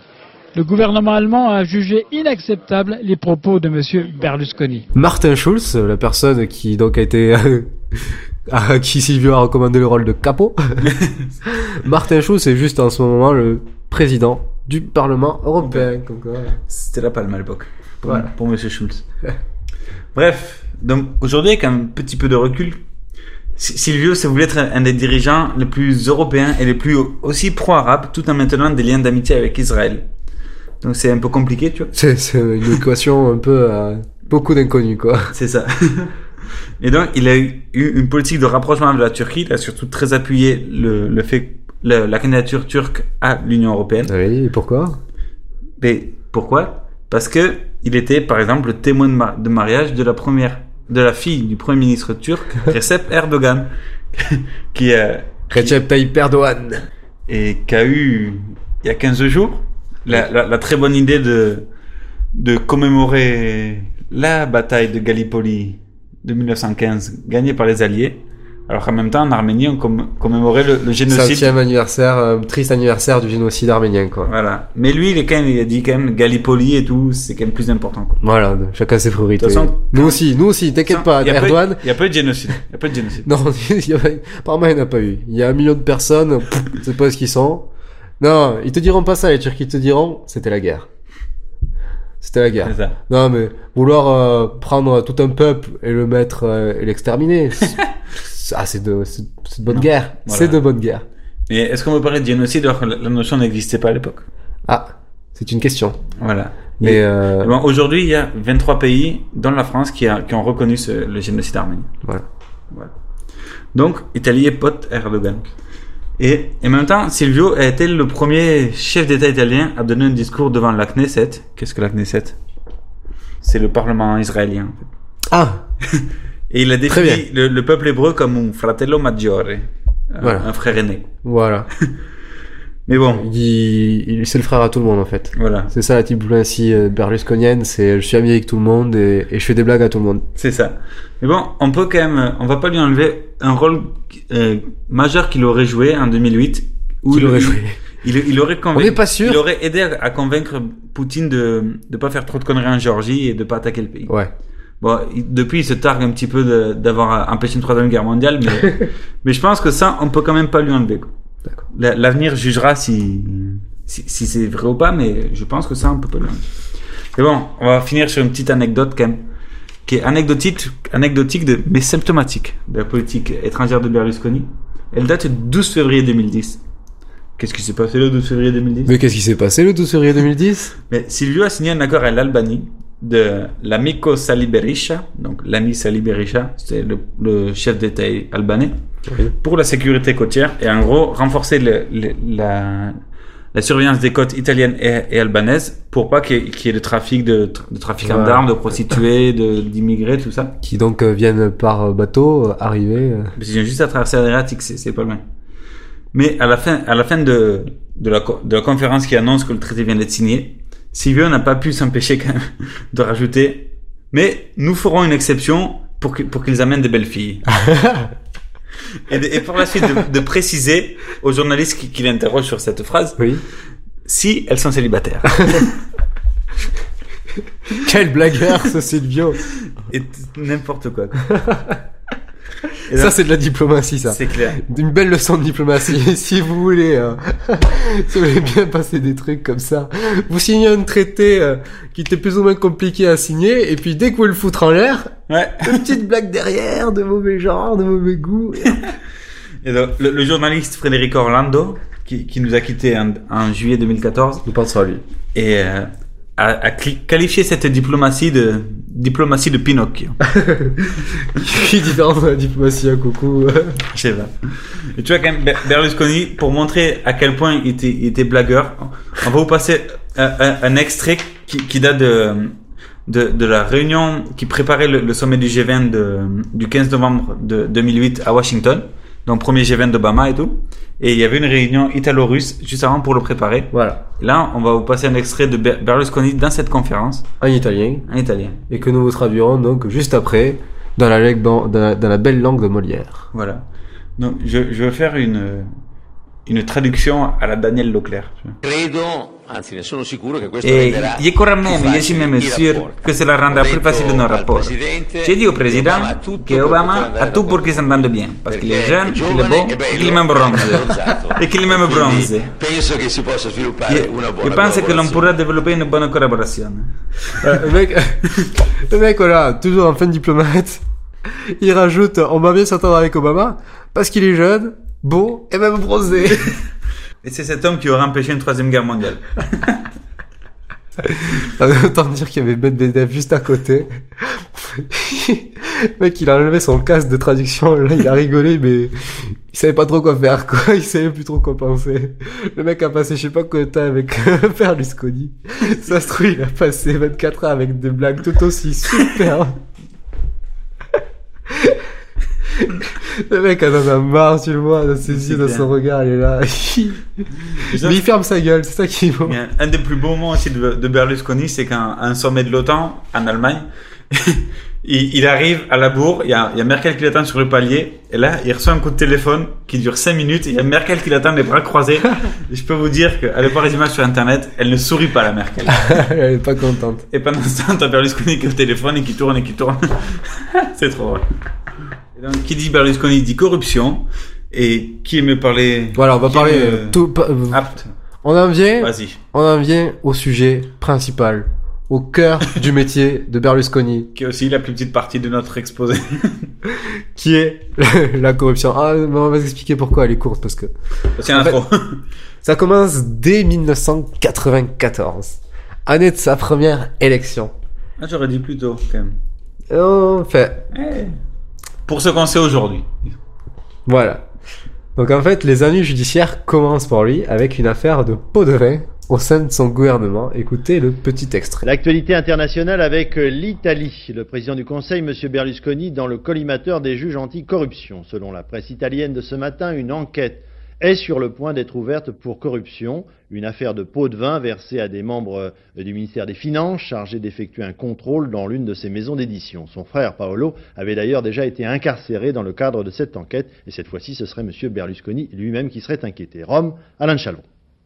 Le gouvernement allemand a jugé inacceptables les propos de M. Berlusconi. Martin Schulz, la personne qui donc a été à qui Silvio a recommandé le rôle de capot. Martin Schulz est juste en ce moment le président du Parlement européen. C'était la palme à l'époque. Pour, Voilà. pour Monsieur Schulz. Bref, donc aujourd'hui, avec un petit peu de recul, Si- Silvio se voulait être un des dirigeants les plus européens et les plus aussi pro-arabes, tout en maintenant des liens d'amitié avec Israël. Donc c'est un peu compliqué, tu vois. C'est c'est une équation un peu à beaucoup d'inconnus, quoi. C'est ça. Et donc, il a eu une politique de rapprochement avec la Turquie. Il a surtout très appuyé le, le fait, le- la candidature turque à l'Union européenne. Oui, et pourquoi? Mais pourquoi? Parce que il était, par exemple, le témoin de, ma- de mariage de la première, de la fille du premier ministre turc, Recep Erdogan, qui a Recep Tayyip Erdogan. et qui a eu il y a 15 jours la, la- la très bonne idée de de commémorer la bataille de Gallipoli de 1915 gagnée par les Alliés. Alors qu'en même temps, en Arménie, on comm- commémorait le, le génocide. Centième anniversaire, euh, triste anniversaire du génocide arménien, quoi. Voilà. Mais lui, il, est quand même, il a dit quand même Gallipoli et tout, c'est quand même plus important. Quoi. Voilà, chacun ses priorités. De toute façon, nous aussi, nous aussi, t'inquiète pas, y Erdogan. Il n'y a pas eu de génocide. Il y a pas de génocide. Non, il y a, apparemment il n'y en a pas eu. Il y a un million de personnes, sais pas ce qu'ils sont. Non, ils te diront pas ça, les Turcs, ils te diront, c'était la guerre. C'était la guerre. C'est ça. Non, mais vouloir euh, prendre tout un peuple et le mettre euh, et l'exterminer, ah, c'est de, de bonne Non. guerre. Voilà. C'est de bonne guerre. Mais est-ce qu'on peut parler de génocide alors que la, notion n'existait pas à l'époque? Ah, c'est une question. Voilà. Mais euh, et bon, aujourd'hui, il y a 23 pays, dont la France, qui, a- qui ont reconnu ce- le génocide arménien. Voilà. Voilà. Donc, Italie est pote Erdogan. Et, et en même temps, Silvio a été le premier chef d'État italien à donner un discours devant la Knesset? Qu'est-ce que la Knesset? C'est le parlement israélien. Ah Et il a défini le, le peuple hébreu comme un fratello maggiore, un- Voilà. un frère aîné. Voilà. Mais bon, Il, il- c'est le frère à tout le monde en fait. Voilà. C'est ça la diplomatie euh, berlusconienne, c'est je suis ami avec tout le monde et, et je fais des blagues à tout le monde. C'est ça. Mais bon, on peut quand même, on va pas lui enlever un rôle euh, majeur qu'il aurait joué en 2008. où Qu'il il- aurait joué. Il, il aurait convaincu- On n'est pas sûr. Il aurait aidé à, convaincre Poutine de de pas faire trop de conneries en Géorgie et de pas attaquer le pays. Ouais. Bon, il- depuis, il se targue un petit peu d'avoir empêché une troisième guerre mondiale, mais, mais je pense que ça, on peut quand même pas lui enlever. quoi. La- L'avenir jugera si, si, si c'est vrai ou pas, mais je pense que ça, on peut pas enlever. Mais bon, on va finir sur une petite anecdote quand même, qui est anecdotique, anecdotique de, mais symptomatique de la politique étrangère de Berlusconi. Elle date du 12 février 2010. Qu'est-ce qui s'est passé le 12 février 2010 Mais qu'est-ce qui s'est passé le 12 février 2010 mais Silvio a signé un accord avec l'Albanie de l'Amico Sali Berisha, donc l'ami Sali Berisha, c'est le, le chef d'État albanais, pour la sécurité côtière et en gros renforcer le- le- la, la surveillance des côtes italiennes et, et albanaises pour pas qu'il y, ait- qu'il y ait de trafic de, de trafiquants Ouais. d'armes, de prostituées, d'immigrés, tout ça. Qui donc euh, viennent par bateau euh, arriver. euh. Qu'ils viennent juste à traverser l'Adriatique, c'est pas loin. Mais à la fin, à la fin de, de, la, de la conférence qui annonce que le traité vient d'être signé, Silvio n'a pas pu s'empêcher quand même de rajouter Mais nous ferons une exception pour qu'ils amènent des belles filles. et, de- et pour la suite de, de préciser aux journalistes qui, qui l'interrogent sur cette phrase si elles sont célibataires. Quel blagueur ce Silvio Et n'importe quoi. quoi. Et Ça c'est de la diplomatie ça. C'est clair. Une belle leçon de diplomatie. si vous voulez, euh, si vous voulez bien passer des trucs comme ça, vous signez un traité euh, qui était plus ou moins compliqué à signer, et puis dès que vous le foutre en l'air, Ouais. une petite blague derrière, de mauvais genre, de mauvais goût. Et donc, le, le journaliste Frédéric Orlando, qui, qui nous a quittés en, en juillet 2014, nous pensons à lui. Et euh, a, a qualifié cette diplomatie de diplomatie de Pinocchio. Qui est différent de la diplomatie à coucou. Je sais pas. Et tu vois quand même Ber- Berlusconi, pour montrer à quel point il était, il était blagueur, on va vous passer un, un- un extrait qui, qui date de, de, de la réunion qui préparait le, le sommet du G20 de, du 15 novembre de 2008 à Washington. Donc premier G20 d'Obama et tout. Et il y avait une réunion italo-russe juste avant pour le préparer. Voilà. Là, on va vous passer un extrait de Ber- Berlusconi dans cette conférence. En italien. En italien. Et que nous vous traduirons donc juste après dans la, langue- dans la, dans la belle langue de Molière. Voilà. Donc, je, je vais faire une, une traduction à la Daniel Leclerc. Credo, anzi ne sono sicuro che questo Et renderà je crois più même, je suis facili même i sûr rapporti. que cela rendra plus facile nos rapports. J'ai dit au président que Obama a tout pour qu'ils s'entendent bien, parce qu'il est jeune, qu'il est beau, et qu'il est même bronze. Et qu'il est même che una Je pense que l'on pourra développer une bonne collaboration. Euh, le mec, le mec, voilà, toujours un fin diplomate. Il rajoute, on va bien s'entendre avec Obama parce qu'il est jeune, beau et même bronzé. Et c'est cet homme qui aurait empêché une troisième guerre mondiale. Autant dire qu'il y avait Medvedev juste à côté. Le mec, il a enlevé son casque de traduction, là, il a rigolé, mais il savait pas trop quoi faire, quoi. Il savait plus trop quoi penser. Le mec a passé je sais pas combien de temps avec Berlusconi. Ça se trouve, il a passé 24 heures avec des blagues tout aussi super. Le mec en a marre, tu le vois, dans ses yeux, dans son regard, il est là. Mais il ferme sa gueule, c'est ça qui est. Mais Un des plus beaux moments aussi de, de Berlusconi, c'est qu'un un sommet de l'OTAN en Allemagne, il, il arrive à la bourre, il y, a, il y a Merkel qui l'attend sur le palier, et là, il reçoit un coup de téléphone qui dure 5 minutes, et il y a Merkel qui l'attend les bras croisés. et je peux vous dire qu'allez voir les images sur internet, elle ne sourit pas, la Merkel. Elle est pas contente. Et pendant ce temps, t'as Berlusconi qui est au téléphone et qui tourne et qui tourne. c'est trop drôle. Et donc, qui dit Berlusconi dit corruption. Et qui aimait parler Voilà, on va parler aime, euh, tout. euh, apte. On en vient. Vas-y. On en vient au sujet principal, au cœur du métier de Berlusconi, Qui est aussi la plus petite partie de notre exposé. qui est la corruption. Ah, on va expliquer pourquoi elle est courte parce que. C'est un fait, intro. Ça commence dès 1994, année de sa première élection. Ah, j'aurais dit plus tôt, quand même. En fait, Eh. Pour ce qu'on sait aujourd'hui. Voilà. Donc en fait, les années judiciaires commencent pour lui avec une affaire de pot de vin au sein de son gouvernement. Écoutez le petit extrait. L'actualité internationale avec euh, l'Italie. Le président du Conseil, M. Berlusconi, dans le collimateur des juges anticorruption. Selon la presse italienne de ce matin, une enquête est sur le point d'être ouverte pour corruption. Une affaire de pot de vin versée à des membres euh, du ministère des Finances chargés d'effectuer un contrôle dans l'une de ses maisons d'édition. Son frère Paolo avait d'ailleurs déjà été incarcéré dans le cadre de cette enquête. Et cette fois-ci, ce serait M. Berlusconi lui-même qui serait inquiété. Rome, Alain Chalon.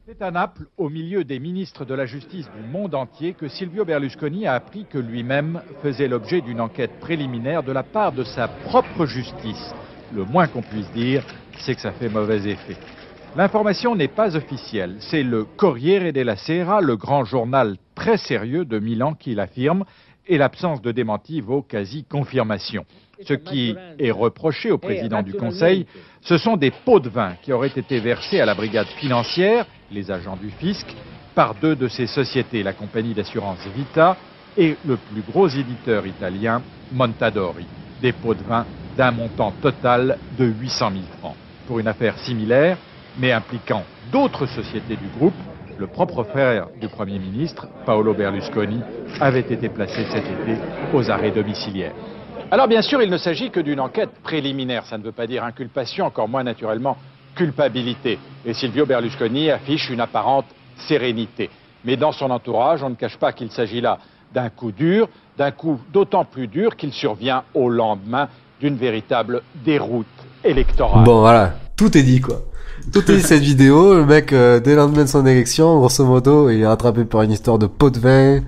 C'est à Naples, au milieu des ministres de la justice du monde entier, que Silvio Berlusconi a appris que lui-même faisait l'objet d'une enquête préliminaire de la part de sa propre justice. Le moins qu'on puisse dire, c'est que ça fait mauvais effet. L'information n'est pas officielle. C'est le Corriere della Sera, le grand journal très sérieux de Milan, qui l'affirme, et l'absence de démenti vaut quasi confirmation. Ce qui est reproché au président du Conseil, ce sont des pots de vin qui auraient été versés à la brigade financière, les agents du fisc, par deux de ces sociétés, la compagnie d'assurance Vita et le plus gros éditeur italien, Montadori. Des pots de vin d'un montant total de 800 000 francs. Pour une affaire similaire, mais impliquant d'autres sociétés du groupe, le propre frère du Premier ministre, Paolo Berlusconi, avait été placé cet été aux arrêts domiciliaires. Alors bien sûr, il ne s'agit que d'une enquête préliminaire, ça ne veut pas dire inculpation, encore moins naturellement culpabilité. Et Silvio Berlusconi affiche une apparente sérénité. Mais dans son entourage, on ne cache pas qu'il s'agit là d'un coup dur, d'un coup d'autant plus dur qu'il survient au lendemain d'une véritable déroute électorale. Bon voilà, tout est dit quoi. Tout est dit cette vidéo. Le mec, euh, dès le lendemain de son élection, grosso modo, il est rattrapé par une histoire de pot de vin,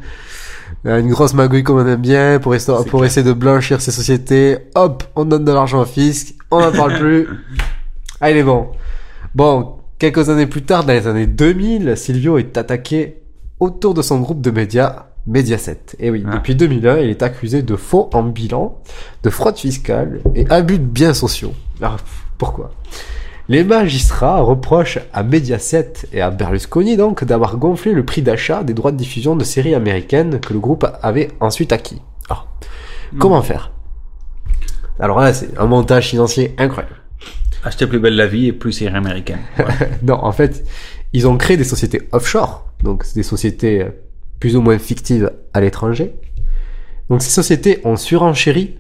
euh, une grosse magouille comme on aime bien, pour, histoire- pour essayer de blanchir ses sociétés. Hop, on donne de l'argent au fisc, on n'en parle plus. Ah, il est bon. Bon, quelques années plus tard, dans les années 2000, Silvio est attaqué autour de son groupe de médias Mediaset. Et oui, depuis 2001, il est accusé de faux en bilan, de fraude fiscale et abus de biens sociaux. Alors, pourquoi? Les magistrats reprochent à Mediaset et à Berlusconi donc d'avoir gonflé le prix d'achat des droits de diffusion de séries américaines que le groupe avait ensuite acquis. Alors, comment faire? Alors là, c'est un montage financier incroyable. Acheter plus belle la vie et plus série américaine. non, en fait, ils ont créé des sociétés offshore, donc des sociétés plus ou moins fictives à l'étranger. Donc ces sociétés ont surenchéri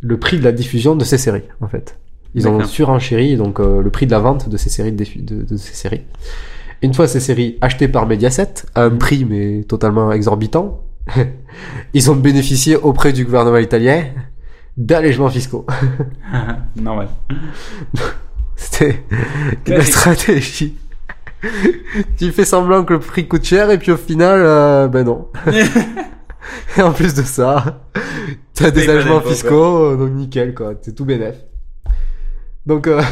le prix de la diffusion de ces séries, en fait. Ils ont surenchéri donc euh, le prix de la vente de ces séries de, diffu- de, de ces séries. Une fois ces séries achetées par Mediaset à un prix mais totalement exorbitant, ils ont bénéficié auprès du gouvernement italien d'allègements fiscaux. Normal. C'était une stratégie. tu fais semblant que le prix coûte cher et puis au final, euh, ben non. et en plus de ça, t'as des allégements fiscaux, euh, donc nickel quoi, c'est tout bénef. Donc, euh,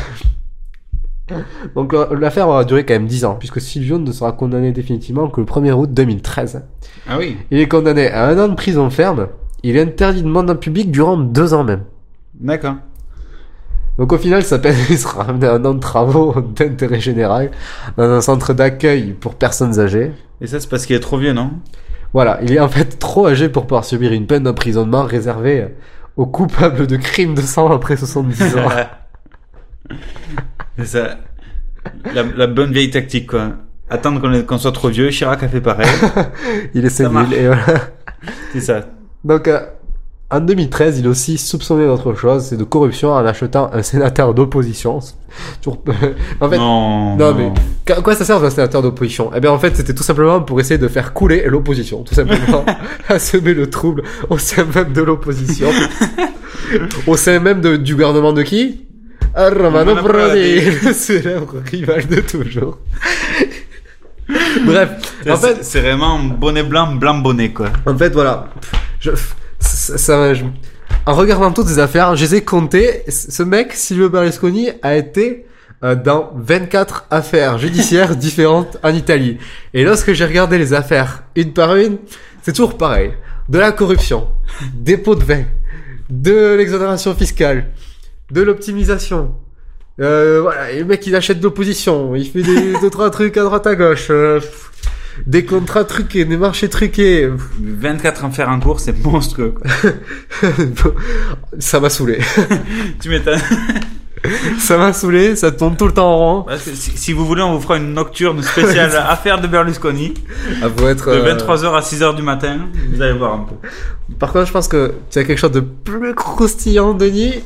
donc euh, l'affaire va durer quand même 10 ans, puisque Silvio ne sera condamné définitivement que le 1er août 2013. Ah oui. Il est condamné à un an de prison ferme il est interdit de mandat public durant deux ans même. D'accord. Donc au final, sa peine sera ramené à un an de travaux d'intérêt général dans un centre d'accueil pour personnes âgées. Et ça, c'est parce qu'il est trop vieux, non? Voilà, il est en fait trop âgé pour pouvoir subir une peine d'emprisonnement réservée aux coupables de crimes de sang après 70 ans. C'est ça. La, la bonne vieille tactique, quoi. Attendre qu'on soit trop vieux. Chirac a fait pareil. il est sénile et voilà. C'est ça. Donc, euh, en 2013, il est aussi soupçonné d'autre chose, c'est de corruption en achetant un sénateur d'opposition. En fait, Non, non, mais à quoi ça sert un sénateur d'opposition? Eh bien, en fait, c'était tout simplement pour essayer de faire couler l'opposition, tout simplement, à semer le trouble au sein même de l'opposition, au sein même de- du gouvernement de qui? Ah, Romano Prodi, le célèbre rival de toujours. Bref, en fait, c'est vraiment bonnet blanc, blanc bonnet, quoi. en fait, voilà. Je, en regardant toutes ces affaires, je les ai comptées. Ce mec, Silvio Berlusconi, a été euh, dans 24 affaires judiciaires différentes en Italie. Et lorsque j'ai regardé les affaires une par une, c'est toujours pareil. De la corruption, des pots de vin, de l'exonération fiscale, de l'optimisation. Euh, voilà, le mec il achète de l'opposition, il fait des deux trois trucs à droite à gauche, euh, des contrats truqués, des marchés truqués. 24 enfers en cours, c'est monstrueux, quoi. ça m'a saoulé. tu m'étonnes. ça m'a saoulé, ça tourne tout le temps en rond. Que si, si vous voulez, on vous fera une nocturne spéciale affaire de Berlusconi. Ah, faut être, De euh, 23h à 6h du matin. Vous allez voir un peu. Par contre, je pense que tu as quelque chose de plus croustillant, Denis.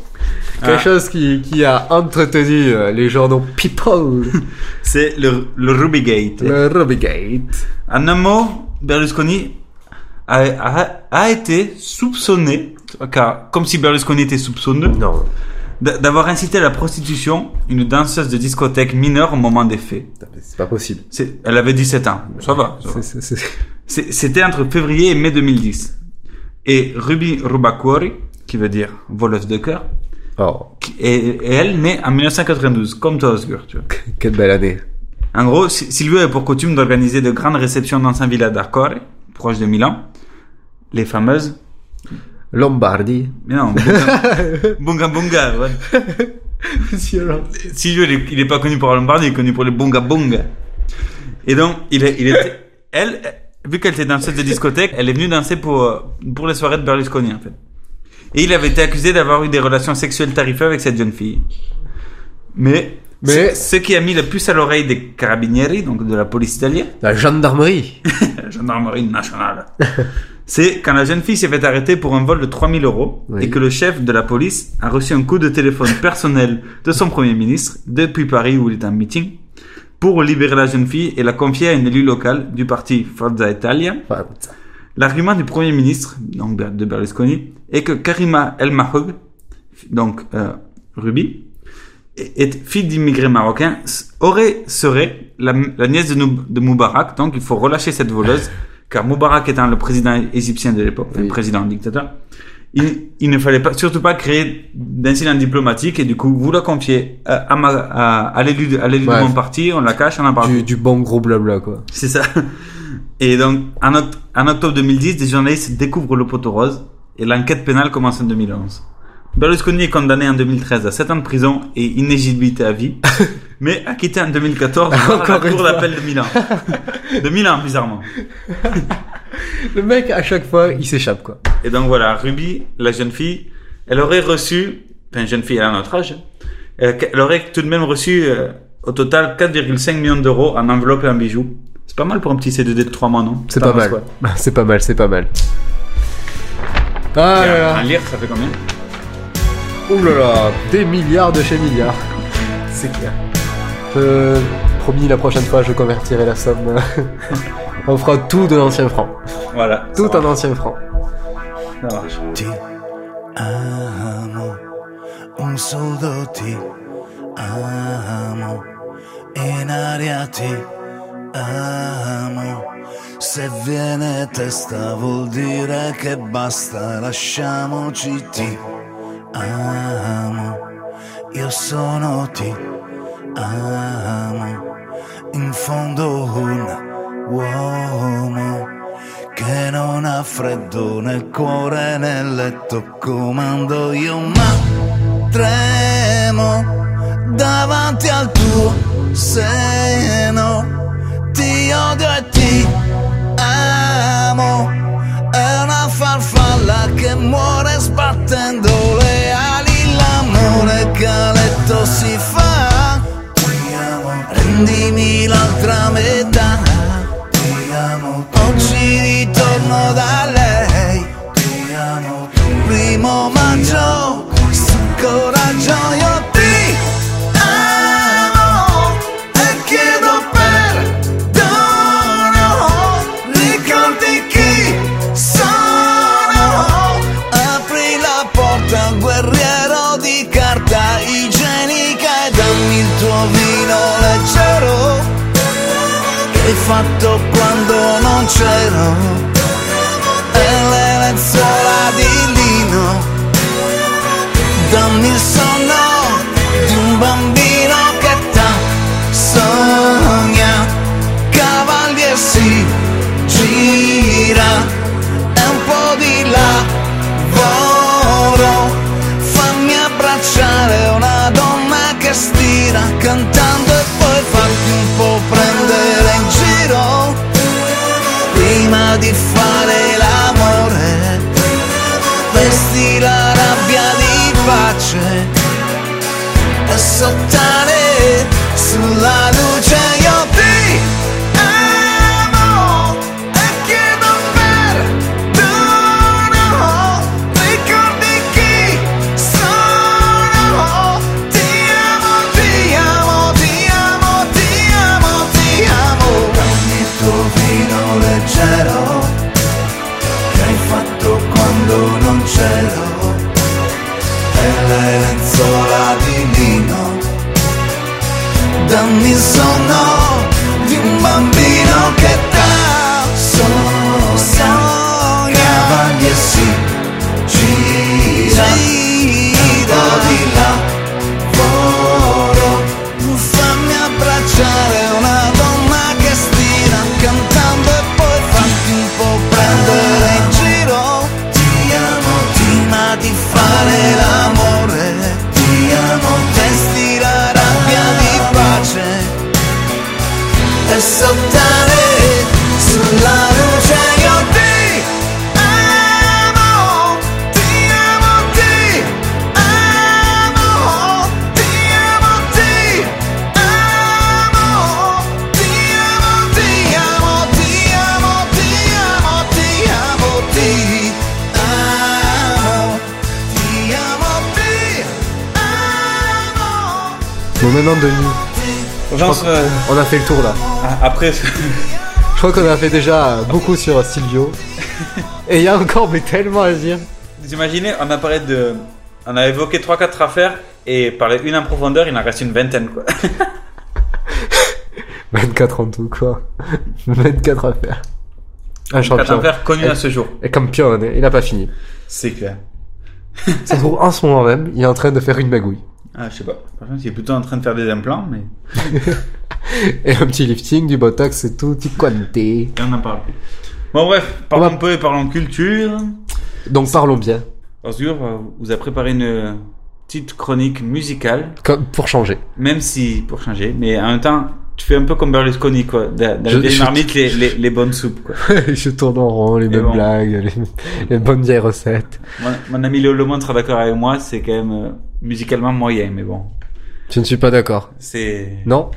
Quelque Ah. chose qui, qui a entretenu euh, les journaux People. C'est le, le Rubygate. Le Rubygate. En un mot, Berlusconi a, a, a été soupçonné, car comme si Berlusconi était soupçonneux, non. d'avoir incité à la prostitution une danseuse de discothèque mineure au moment des faits. C'est pas possible. C'est- Elle avait 17 ans. Ça va. C'était entre février et mai 2010. Et Ruby Rubacuori, qui veut dire voleuse de cœur, Oh, et, et elle naît en 1992, comme toi Osgur, tu vois. quelle belle année. En gros, Si- Silvio a pour coutume d'organiser de grandes réceptions dans sa villa d'Arcore, proche de Milan, les fameuses... Lombardie. Mais non, Bunga Bunga, ouais. Silvio, il est, il est pas connu pour la Lombardie, il est connu pour les Bunga Bunga. Et donc, il, est, il était, elle, vu qu'elle était danseuse de discothèque, elle est venue danser pour, pour les soirées de Berlusconi, en fait. Et il avait été accusé d'avoir eu des relations sexuelles tarifées avec cette jeune fille. Mais, Mais- ce, qui a mis le plus à l'oreille des carabinieri, donc de la police italienne, La gendarmerie. la gendarmerie nationale, c'est quand la jeune fille s'est fait arrêter pour un vol de 3000 euros Oui. et que le chef de la police a reçu un coup de téléphone personnel de son premier ministre depuis Paris où il est en meeting pour libérer la jeune fille et la confier à une élue locale du parti Forza Italia. L'argument du premier ministre, donc de Berlusconi, est que Karima El Mahoug, donc euh, Ruby, est fille d'immigrés marocains, aurait, serait la, la nièce de, Moubarak, donc il faut relâcher cette voleuse, car Moubarak étant le président égyptien de l'époque, enfin, président dictateur, il, il ne fallait pas, surtout pas créer d'incident diplomatique, et du coup, vous la confiez à, à, à, à l'élu de, mon parti, on la cache, on en parle Du, du bon gros blabla, quoi. c'est ça. Et donc, en, oct- en octobre 2010, des journalistes découvrent le poteau rose et l'enquête pénale commence en 2011. Berlusconi est condamné en 2013 à 7 ans de prison et inéligibilité à vie, mais acquitté en 2014 par la cour d'appel de Milan. De Milan, bizarrement. Le mec, à chaque fois, il s'échappe, quoi. Et donc voilà, Ruby, la jeune fille, elle aurait reçu, enfin jeune fille, elle a notre âge, elle, elle aurait tout de même reçu euh, au total 4,5 millions d'euros en enveloppe et en bijoux. C'est pas mal pour un petit CDD de 3 mois, non C'est pas mal. quoi C'est pas mal, c'est pas mal. Ah Et là un là. lire, ça fait combien Ouh là là, des milliards de chez milliards. C'est clair. Je... Promis, la prochaine fois, je convertirai la somme. On fera tout de l'ancien franc. Voilà. Tout en ancien franc. Ça marche. amo, un soldo ti amo, in aria ti amo. Se viene testa vuol dire che basta, lasciamoci ti amo. Io sono ti amo, in fondo un uomo che non ha freddo nel cuore nel letto comando io ma tremo davanti al tuo seno e ti amo. È una farfalla che muore sbattendo le ali. L'amore che a letto si fa. Ti amo rendimi l'altra metà. Ti amo oggi ritorno da lei. Ti amo primo maggio sto coraggio fatto quando non c'ero Genre, qu'on- on a fait le tour là. Après, Je crois qu'on a fait déjà beaucoup sur Silvio. Et il y a encore mais tellement à dire. Vous imaginez, on a parlé de. On a évoqué 3-4 affaires et parlé une en profondeur, il en reste une vingtaine quoi. 24 en tout, quoi. 24 affaires. Un 24 champion. affaires connues Et- à ce jour. Et campion, il n'a pas fini. C'est clair. Ça se trouve, en ce moment même, il est en train de faire une magouille. Ah, je sais pas. Par contre, il est plutôt en train de faire des implants, mais. Et un petit lifting, du botox et tout, petit quanté. Et on en parle. Bon, bref, parlons un peu et parlons culture. Donc parlons bien. Arthur euh, vous a préparé une petite chronique musicale. Comme pour changer. Même si, pour changer, mais en même temps, tu fais un peu comme Berlusconi, quoi. Dans, Je- les je- marmites, les, les, les bonnes soupes, quoi. je tourne en rond, les Et mêmes bon. blagues, les, les bonnes vieilles recettes. Mon, mon ami Léo Lemont sera d'accord avec moi, c'est quand même euh, musicalement moyen, mais bon. Je ne suis pas d'accord. C'est. Non?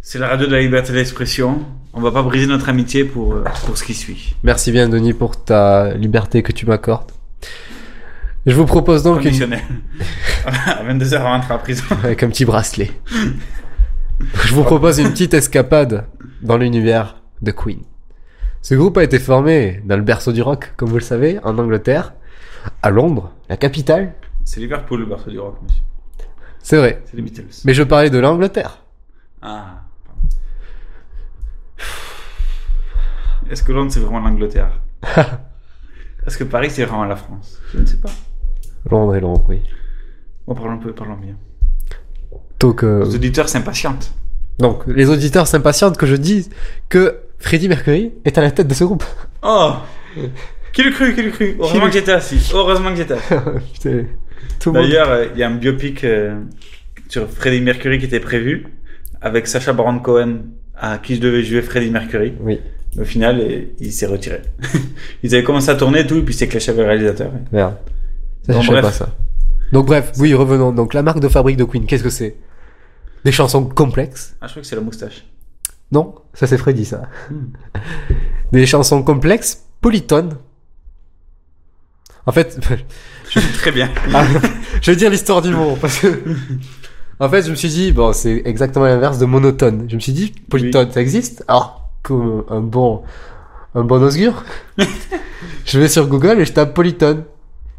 C'est la radio de la liberté d'expression. On va pas briser notre amitié pour, euh, pour ce qui suit. Merci bien, Denis, pour ta liberté que tu m'accordes. Je vous propose donc une... Conditionnel. à 22h avant d'entrer à prison. avec un petit bracelet. Je vous propose une petite escapade dans l'univers de Queen. Ce groupe a été formé dans le berceau du rock, comme vous le savez, en Angleterre, à Londres, la capitale. C'est Liverpool, le berceau du rock, monsieur. C'est vrai. C'est les Beatles. Mais je parlais de l'Angleterre. Ah. Est-ce que Londres, c'est vraiment l'Angleterre Est-ce que Paris, c'est vraiment la France? Je ne sais pas. Londres et Londres, oui. Bon, parlons peu, parlons bien. Donc, Les auditeurs s'impatientent. donc, les auditeurs s'impatientent que je dise que Freddie Mercury est à la tête de ce groupe. Oh Qui le cru, qui le cru Heureusement que j'étais assis. Heureusement que j'étais assis. D'ailleurs, euh, il y a un biopic euh, sur Freddie Mercury qui était prévu avec Sacha Baron Cohen à qui je devais jouer Freddie Mercury. Oui. Au final, euh, il s'est retiré. Ils avaient commencé à tourner et tout, et puis c'est clashé avec le réalisateur. Merde. Ça, je bref. pas ça. Donc bref, oui, revenons. Donc la marque de fabrique de Queen, qu'est-ce que c'est? Des chansons complexes. Ah, je crois que c'est la moustache. Non, ça c'est Freddy ça. Hmm. Des chansons complexes, polytones. En fait, je... Très bien. Ah, je vais dire l'histoire du mot parce que en fait, je me suis dit bon, c'est exactement l'inverse de monotone. Je me suis dit polytone, ça existe? Alors, comme un bon un bon augure, je vais sur Google et je tape polytone.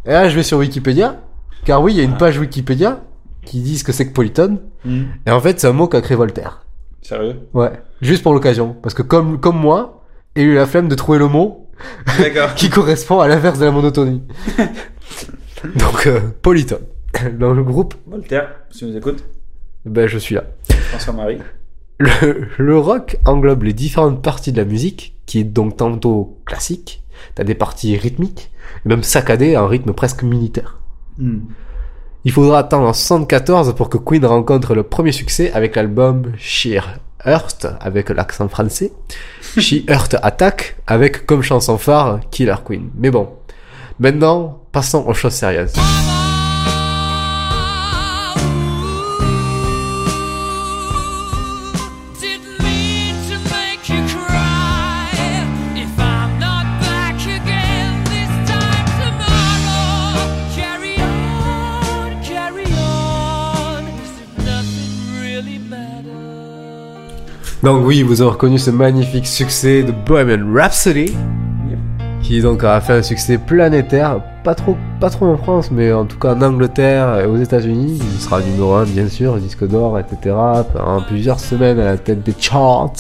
Et là, je vais sur Wikipédia, car oui, il y a une page Wikipédia qui ce que c'est que polytone. Hmm. Et en fait, c'est un mot qu'a créé Voltaire. Sérieux? Ouais, juste pour l'occasion. Parce que comme, comme moi, il a eu la flemme de trouver le mot qui correspond à l'inverse de la monotonie. Donc, euh, polytone. Dans le groupe, Voltaire, si tu nous écoutes, ben, je suis là. François-Marie. Le, le rock englobe les différentes parties de la musique, qui est donc tantôt classique, t'as des parties rythmiques, et même saccadées à un rythme presque militaire. Hmm. Il faudra attendre en 74 pour que Queen rencontre le premier succès avec l'album Sheer Heart avec l'accent français, She Heart Attack avec comme chanson phare Killer Queen. Mais bon, maintenant passons aux choses sérieuses. Donc oui, vous avez reconnu ce magnifique succès de Bohemian Rhapsody, qui donc a fait un succès planétaire, pas trop, pas trop en France, mais en tout cas en Angleterre et aux États-Unis. Il sera numéro 1 bien sûr, disque d'or, etc. Pendant plusieurs semaines à la tête des charts.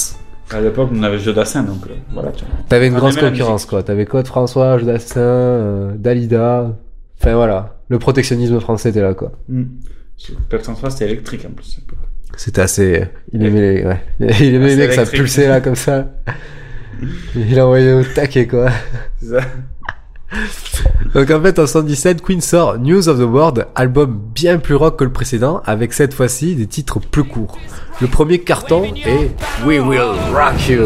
À l'époque, on avait Jodassin, donc euh, voilà. T'avais une On grosse concurrence quoi. T'avais Claude François, Jodassin, euh, Dalida. Enfin voilà, le protectionnisme français était là quoi. Hmm. Claude François, c'était électrique en plus. C'était assez. Il aimait les, ouais. Il aimait les mecs, ça pulsait là comme ça. Il a envoyé au taquet quoi. C'est ça. Donc en fait en 77, Queen sort News of the World, album bien plus rock que le précédent, avec cette fois-ci des titres plus courts. Le premier carton est We Will Rock You.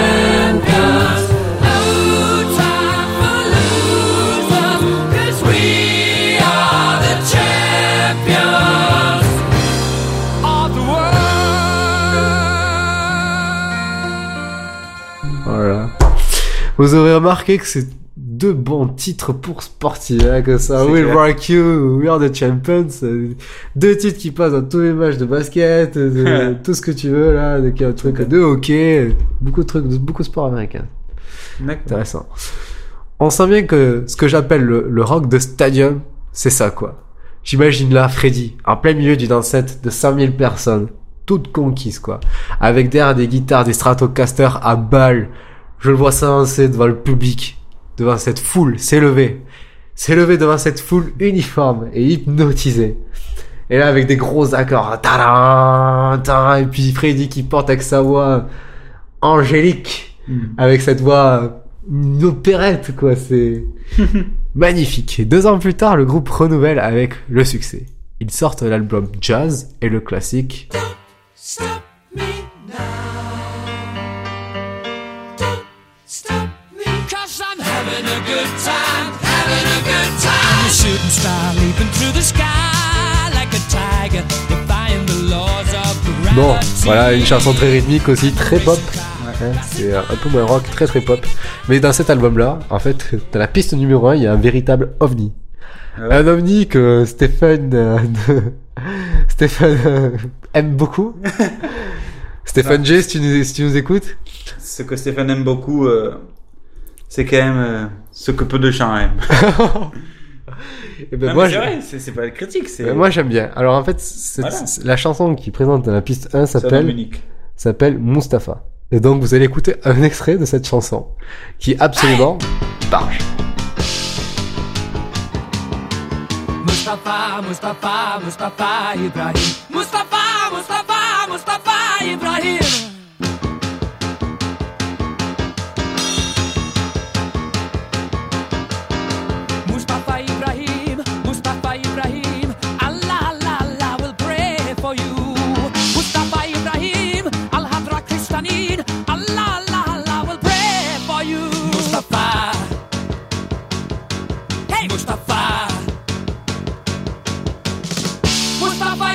Vous aurez remarqué que c'est deux bons titres pour sportifs, hein, que ça. Will clair. Rock You, We Are the Champions. euh, Deux titres qui passent dans tous les matchs de basket, de tout ce que tu veux, là, de, qu'il y a un truc de hockey, beaucoup de trucs, de- beaucoup de sports américains. D'accord. Intéressant. On sent bien que ce que j'appelle le, le rock de stadium, c'est ça, quoi. J'imagine là Freddy, en plein milieu d'une enceinte de 100 000 personnes, toutes conquises, quoi. Avec derrière des guitares, des Stratocaster à balles. Je le vois s'avancer devant le public, devant cette foule, s'élever. S'élever devant cette foule uniforme et hypnotisée. Et là, avec des gros accords. Et puis Freddy qui porte avec sa voix angélique. Avec cette voix, une opérette, quoi. C'est magnifique. Et deux ans plus tard, le groupe renouvelle avec le succès. Ils sortent l'album Jazz et le classique Stop good time, having a good time. Shooting star leaping through the sky like a tiger, defying the laws of gravity. Bon, voilà, une chanson très rythmique aussi, très pop. C'est un peu moins rock, très très pop. Mais dans cet album-là, en fait, dans la piste numéro 1, il y a un véritable ovni. Un ovni que Stephen, euh, de- Stéphane euh, aime beaucoup. Stéphane G, si tu, nous, si tu nous écoutes. Ce que Stéphane aime beaucoup, euh, c'est quand même euh, ce que peu de gens aiment. Eh ben, Non, moi, c'est vrai, pas critique, c'est. Ben, moi j'aime bien. Alors en fait, c'est- Voilà. c'est- la chanson qui présente dans la piste 1 C'est s'appelle s'appelle Mustapha. Et donc vous allez écouter un extrait de cette chanson qui est absolument barge. Mustafa, Mustafa, Mustafa Ibrahim. Mustafa, Mustafa, Mustafa Ibrahim.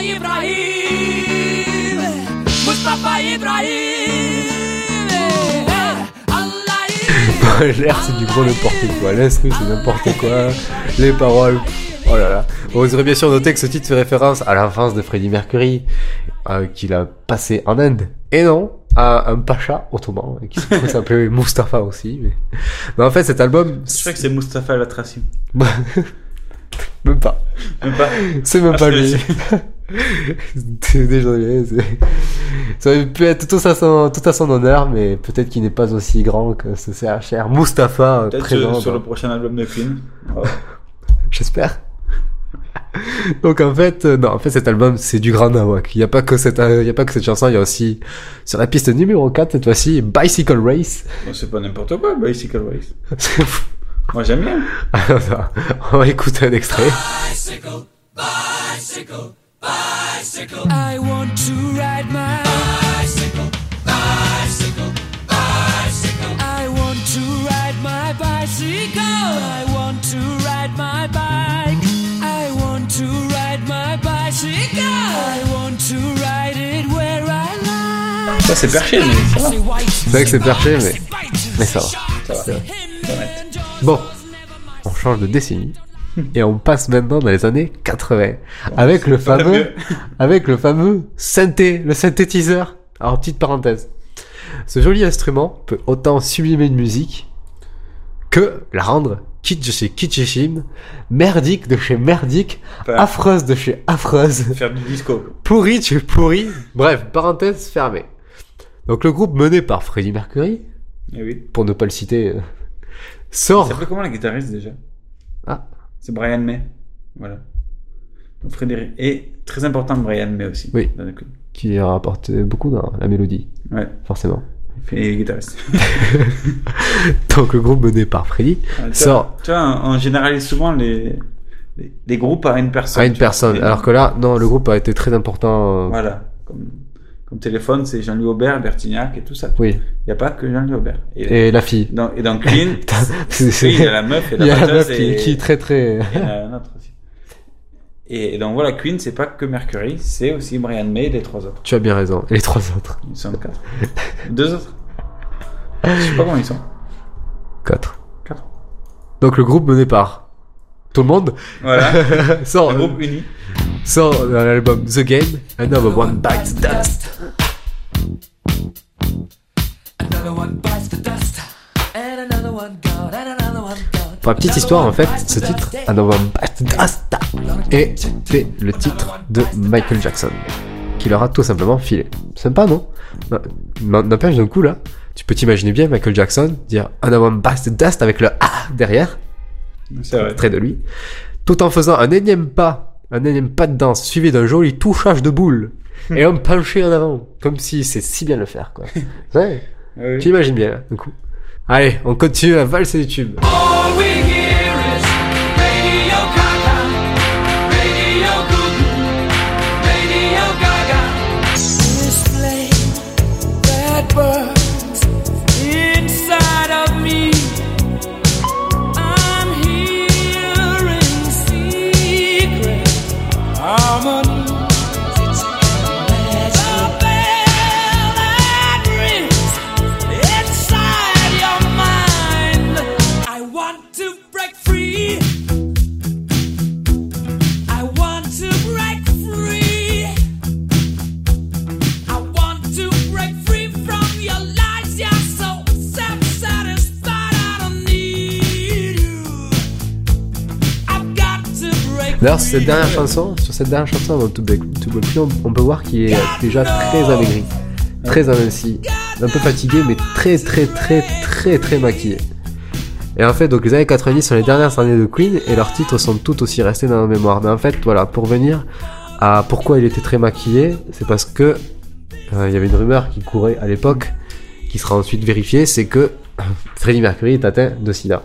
Ibrahim Mustafa Ibrahim Allah L'air c'est du gros n'importe quoi, l'instru c'est n'importe quoi, les paroles, oh là là. Vous aurez bien sûr noté que ce titre fait référence à l'enfance de Freddie Mercury, euh, qu'il a passé en Inde, et non à un pacha ottoman, qui s'appelait Mustafa aussi. Mais... mais en fait cet album... Je crois que c'est Mustapha Latraci. même pas. Même pas. C'est même Ah, pas lui. Désolé. c'est- Ça aurait pu être tout à son, tout à son honneur, mais peut-être qu'il n'est pas aussi grand que ce cher Mustapha euh, Peut-être présent. sur, le prochain album de Queen. Oh. J'espère. Donc en fait, euh, non, en fait cet album c'est du grand nawak. Il y a pas que cette, euh, il y a pas que cette chanson, il y a aussi sur la piste numéro 4 cette fois-ci Bicycle Race. C'est pas n'importe quoi, Bicycle Race. Moi j'aime bien. Alors, on va écouter un extrait. Bicycle, bicycle, bicycle. I want to ride my bicycle, bicycle, bicycle. I want to ride my bicycle. I want to ride my bike. I want to ride my bicycle. I want to ride it where I like. Ça c'est perché, mais ça va. C'est vrai que c'est perché, mais mais ça va. Ça va. C'est vrai. Bon, on change de décennie et on passe maintenant dans les années 80 avec le fameux, avec le fameux synthé, le synthétiseur. Alors petite parenthèse, ce joli instrument peut autant sublimer une musique que la rendre kitsch chez kitschissime, merdique de chez merdique, Enfin, affreuse de chez affreuse, Faire du disco. pourri de chez pourri. Bref, parenthèse fermée. Donc le groupe mené par Freddie Mercury, Eh oui. pour ne pas le citer, euh, sort. s'appelait comment le guitariste déjà? Ah. C'est Brian May. Voilà. Donc, Frédéric. Et très important, Brian May aussi. Oui. Dans le clip. qui rapporte beaucoup dans la mélodie, Ouais. forcément. Il est guitariste. Donc le groupe mené par Freddy Ah, tu sort vois, tu vois, on généralise souvent les, les, les groupes à une personne. à une vois. personne, Et- alors que là, non, le groupe a été très important. euh, Voilà. Comme, comme téléphone, c'est Jean-Louis Aubert, Bertignac et tout ça. Oui. Il n'y a pas que Jean-Louis Aubert. Et la fille. Dans, et dans Clean, il y a la meuf et la y a la meuf qui- et- qui est très, très- et il y en a un autre aussi. Et, et donc voilà, Queen, c'est pas que Mercury, c'est aussi Brian May et les trois autres. Tu as bien raison. Et les trois autres. Ils sont quatre. Deux autres. Je sais pas comment ils sont. Quatre. Quatre. Donc le groupe mené par tout le monde Voilà. sort, Un groupe uni. sort dans l'album The Game, Another One Bites the Dust. Another one bites the dust And another one gone And another one gone Pour la petite histoire, en fait, ce titre, Another One Bites the Dust, était le titre de Michael Jackson, qui leur a tout simplement filé. Sympa, non Non, N'empêche, d'un coup, là, tu peux t'imaginer bien Michael Jackson dire Another One Bites the Dust avec le A derrière, vrai. près de lui, tout en faisant un énième pas, un énième pas de danse, suivi d'un joli touchage de boule, et un penché en avant, comme si c'est si bien le faire, quoi. Ouais. Oui. Tu imagines bien, d'un coup. Allez, on continue à valser les tubes. All we D'ailleurs, cette dernière chanson, sur cette dernière chanson, avant To Break, to on, peut voir qu'il est déjà très amaigri, très aminci, un peu fatigué, mais très très très très très maquillé. Et en fait, donc les années 90 sont les dernières années de Queen et leurs titres sont tout aussi restés dans la mémoire. Mais en fait, voilà, pour venir à pourquoi il était très maquillé, c'est parce que euh, il y avait une rumeur qui courait à l'époque, qui sera ensuite vérifiée, c'est que Freddie Mercury est atteint de SIDA.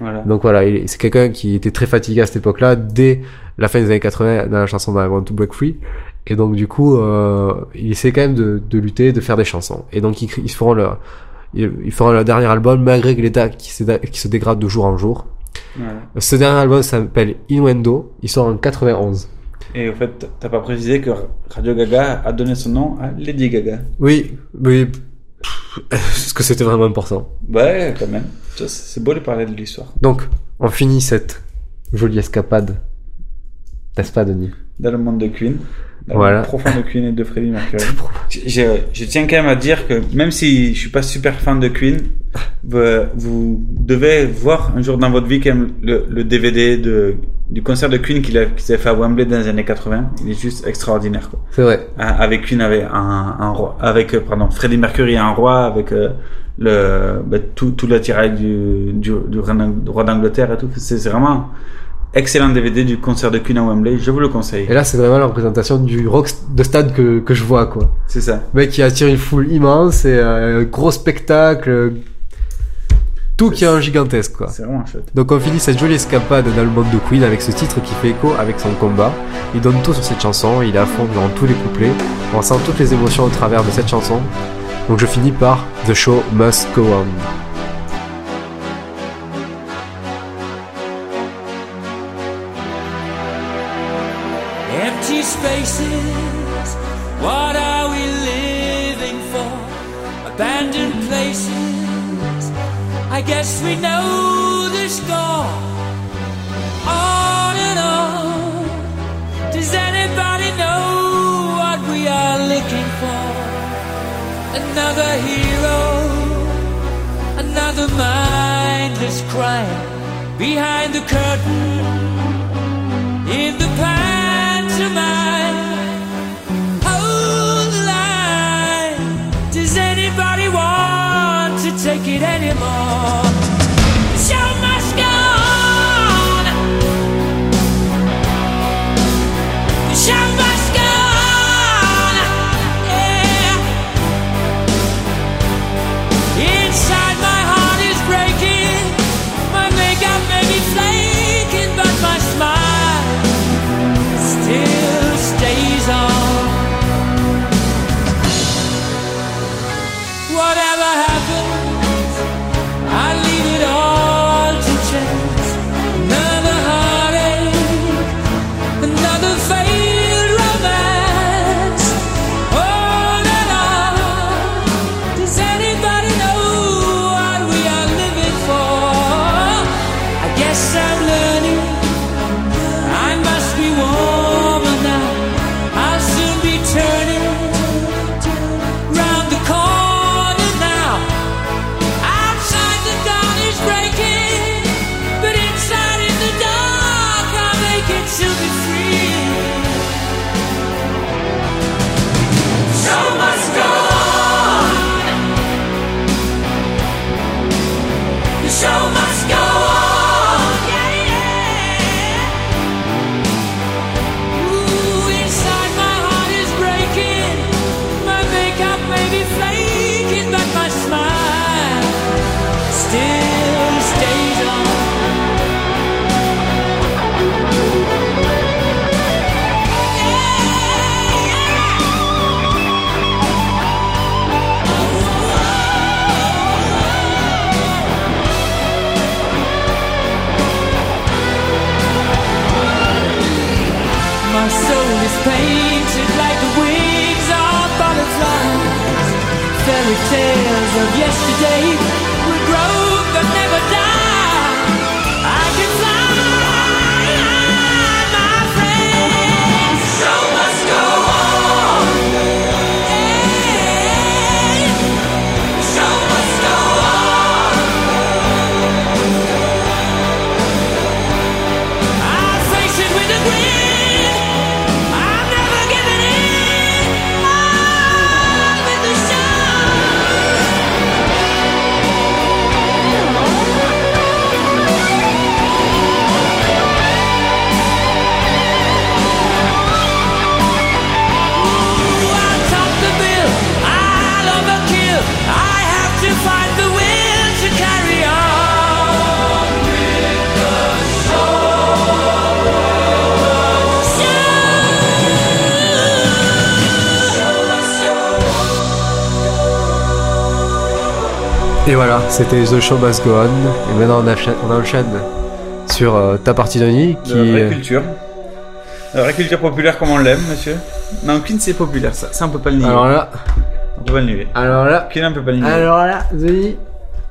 Voilà. Donc voilà, il- c'est quelqu'un qui était très fatigué à cette époque-là, dès la fin des années 80, dans la chanson I Want to Break Free. Et donc du coup, euh, il essaie quand même de, de lutter, de faire des chansons. Et donc ils, ils feront leur, ils, feront leur dernier album, malgré que l'état qui se, qui se dégrade de jour en jour. Voilà. Ce dernier album s'appelle Innuendo, il sort en 91. Et au fait, t'as pas précisé que Radio Gaga a donné son nom à Lady Gaga. Oui, oui. Est-ce que c'était vraiment important? Ouais, quand même. C'est beau de parler de l'histoire. Donc, on finit cette jolie escapade. N'est-ce pas, Denis? Dans le monde de Queen. Dans Voilà. le profond de Queen et de Freddie Mercury. je, tiens quand même à dire que même si je suis pas super fan de Queen, vous, devez voir un jour dans votre vie quand même le, le DVD de, du concert de Queen qu'il a, qu'il s'est fait à Wembley dans les années 80. Il est juste extraordinaire. C'est vrai. Ah, Avec Queen, avec un, un roi, avec, euh, pardon, Freddie Mercury un roi, avec euh, le, bah, tout, tout l'attirail du, du, du roi d'Angleterre et tout. C'est vraiment excellent DVD du concert de Queen à Wembley. Je vous le conseille. Et là, c'est vraiment la représentation du rock de stade que, que je vois, quoi. C'est ça. Le mec qui attire une foule immense et euh, gros spectacle. Tout qui est un gigantesque, quoi. C'est vraiment chouette. Donc on finit cette jolie escapade dans le monde de Queen avec ce titre qui fait écho avec son combat. Il donne tout sur cette chanson, il est à fond durant tous les couplets. On sent toutes les émotions au travers de cette chanson. Donc je finis par The Show Must Go On. Empty spaces, what are we living for? Abandoned places, I guess we know Another hero, another mindless crime behind the curtain in the pantomime. Hold the line. Does anybody want to take it anymore? Et voilà, c'était The Show Must Go On. Et maintenant on enchaîne, on enchaîne sur euh, ta partie de nuit qui De la vraie culture. La vraie culture populaire comme on l'aime, monsieur. Non, Queen c'est populaire, ça, ça on peut pas le nier. Alors là, On peut pas le nier. alors là, Queen on peut pas le nier. alors là, Zélie.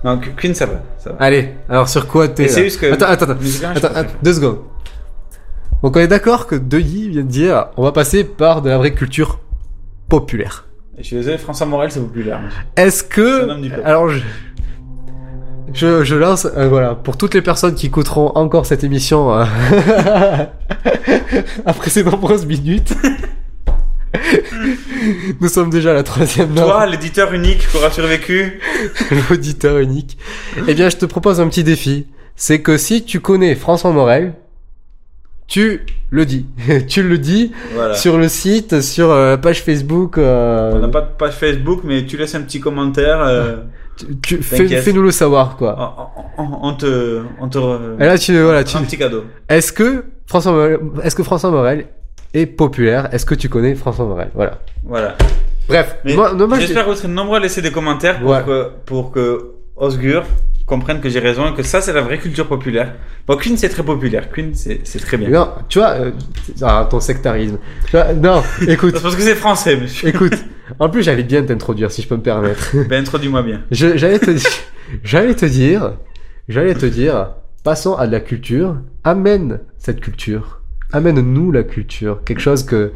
Non, Qu- Queen ça va. Ça va. Allez, alors sur quoi t'es c'est juste que- Attends, attends, attends, attends, deux secondes. Donc on est d'accord que Deuilly vient de dire on va passer par de la vraie culture populaire. Je suis désolé, François Morel c'est populaire. monsieur. Est-ce C'est un homme du que alors je je, je lance euh, voilà pour toutes les personnes qui écouteront encore cette émission euh, après ces nombreuses minutes. Nous sommes déjà à la troisième Toi, heure. l'éditeur unique qui aura survécu. l'auditeur unique. Eh bien, je te propose un petit défi. C'est que si tu connais François Morel, tu le dis. tu le dis Voilà. sur le site, sur euh, la page Facebook. euh, On n'a pas de page Facebook, mais tu laisses un petit commentaire. euh, tu, fais, t'inquiète. fais-nous le savoir, quoi. on, on- on te, on te. Et là, tu, voilà, tu. Un petit cadeau. Est-ce que François Morel, est-ce que François Morel est populaire? Est-ce que tu connais François Morel? Voilà. Voilà. Bref, j'espère que vous serez nombreux à laisser des commentaires pour Ouais. que, pour que Osgur comprenne que j'ai raison et que ça, c'est la vraie culture populaire. Bon, Queen, c'est très populaire. Queen, c'est c'est très bien. Non, tu vois, euh, ah, ton sectarisme. Tu vois, non, écoute. C'est parce que c'est français, monsieur. Écoute, en plus, j'allais bien t'introduire, si je peux me permettre. Ben, introduis-moi bien. J'allais te, j'allais te dire, j'allais te dire, passons à de la culture. Amène cette culture. Amène-nous la culture. Quelque chose que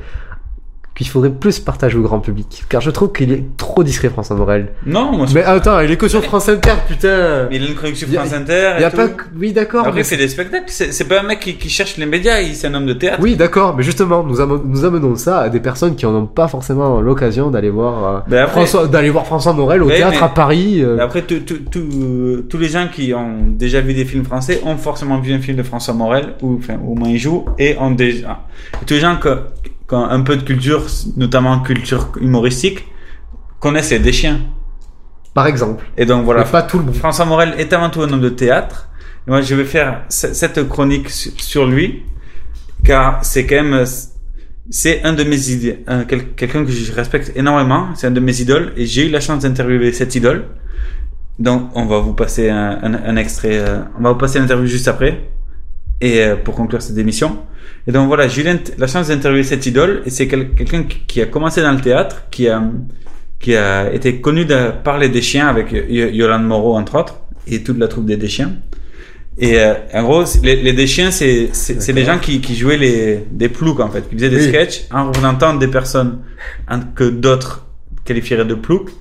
qu'il faudrait plus partager au grand public. Car je trouve qu'il est trop discret, François Morel. Non, moi, je- Mais attends, il est que sur France Inter, putain. Mais il a une chronique sur Y a- France Inter. et y a tout. pas que- oui, d'accord, Après, mais il fait des spectacles. C'est c'est pas un mec qui, qui cherche les médias. il- C'est un homme de théâtre. Oui, d'accord, mais justement, nous, amenons- nous amenons ça à des personnes qui n'ont pas forcément l'occasion d'aller voir euh, Ben après- François, d'aller voir François Morel au Ouais, théâtre mais- à Paris. euh. Mais Après, tout- tout- tout- tous les gens qui ont déjà vu des films français ont forcément vu un film de François Morel, ou enfin, au moins ils jouent, et ont déjà. et tous les gens que- un peu de culture, notamment culture humoristique, connaissent des chiens. Par exemple. Et donc voilà. Mais pas tout le monde. François Morel est avant tout un homme de théâtre. Et moi, je vais faire ce- cette chronique su- sur lui, car c'est quand même, c'est un de mes idées, un- quel- quelqu'un que je respecte énormément. C'est un de mes idoles, et j'ai eu la chance d'interviewer cette idole. Donc, on va vous passer un, un- un extrait, euh, on va vous passer l'interview juste après, et euh, pour conclure cette émission. Et donc voilà, j'ai eu la chance d'interviewer cette idole, et c'est quel- quelqu'un qui, a commencé dans le théâtre, qui a, qui a été connu de parler des chiens avec Yolande Moreau entre autres, et toute la troupe des Deschiens. Et euh, en gros, les, les Deschiens, c'est c'est des gens qui, qui jouaient les des ploucs en fait, qui faisaient des Oui. sketchs en représentant des personnes que d'autres qualifieraient de ploucs.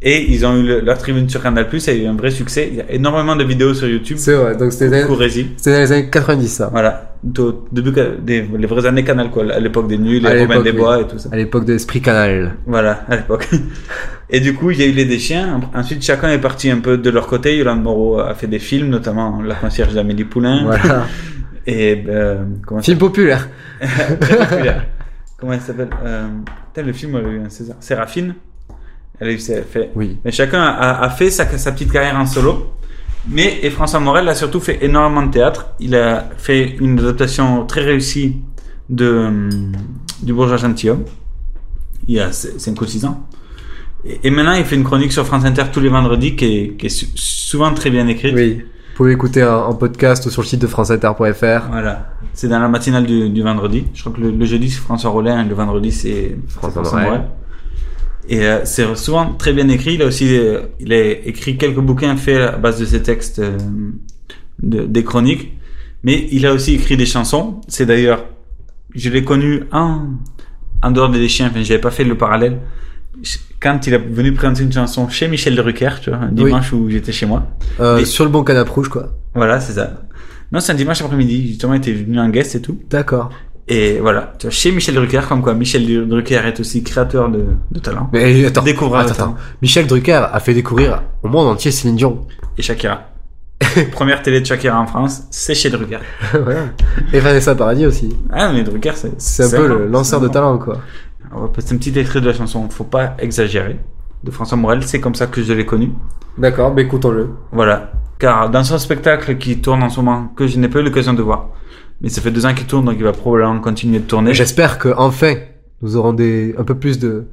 Et ils ont eu le- leur tribune sur Canal+, ça a eu un vrai succès. Il y a énormément de vidéos sur YouTube. C'est vrai, donc c'était dans les années 90 ça. Voilà, au début des les vraies années Canal quoi, à l'époque des nuls, les Romains des oui. Bois et tout ça. À l'époque de Esprit Canal. Voilà, à l'époque. Et du coup, il y a eu les des chiens. Ensuite, chacun est parti un peu de leur côté. Yolande Moreau a fait des films, notamment La concierge d'Amélie Poulain. Voilà. Et euh, comment Film populaire. Populaire. Comment elle s'appelle euh, Le film, a eu un César. Séraphine. Elle a eu elle fait. Oui. Mais chacun a, a fait sa, sa petite carrière en solo. Mais et François Morel a surtout fait énormément de théâtre. Il a fait une adaptation très réussie de hum, du Bourgeois gentilhomme. Il y a 5 ou 6 ans. Et, et maintenant, il fait une chronique sur France Inter tous les vendredis qui est, qui est souvent très bien écrite. Oui. Vous pouvez écouter en, en podcast sur le site de franceinter.fr. Voilà. C'est dans la matinale du, du vendredi. Je crois que le, le jeudi c'est François Rollin et le vendredi c'est François François Morel. Morel. Et euh, c'est souvent très bien écrit. Il a aussi euh, il a écrit quelques bouquins faits à base de ses textes, euh, de- des chroniques. Mais il a aussi écrit des chansons. C'est d'ailleurs, je l'ai connu en, en dehors des chiens. Enfin, j'avais pas fait le parallèle. Quand il est venu présenter une chanson chez Michel de Rucker, tu vois, un dimanche où j'étais chez moi. Euh, Mais- Sur le bon canapé rouge quoi. voilà, c'est ça. Non, c'est un dimanche après-midi. Justement, il était venu en guest et tout. D'accord. Et voilà, tu vois, chez Michel Drucker, comme quoi Michel Drucker est aussi créateur de, de talent. Mais attends, Découvreur attends, de talent. attends. Michel Drucker a fait découvrir au monde entier Céline Dion. Et Shakira. Première télé de Shakira en France, c'est chez Drucker. voilà. Et Vanessa Paradis aussi. Ah, mais Drucker, c'est... C'est un peu le lanceur de talent, quoi. On va passer un petit extrait de la chanson Faut pas exagérer de François Morel, c'est comme ça que je l'ai connu. D'accord, mais écoutons-le. Voilà. Car dans son spectacle qui tourne en ce moment, que je n'ai pas eu l'occasion de voir, mais ça fait deux ans qu'il tourne, donc il va probablement continuer de tourner. J'espère que enfin nous aurons des un peu plus de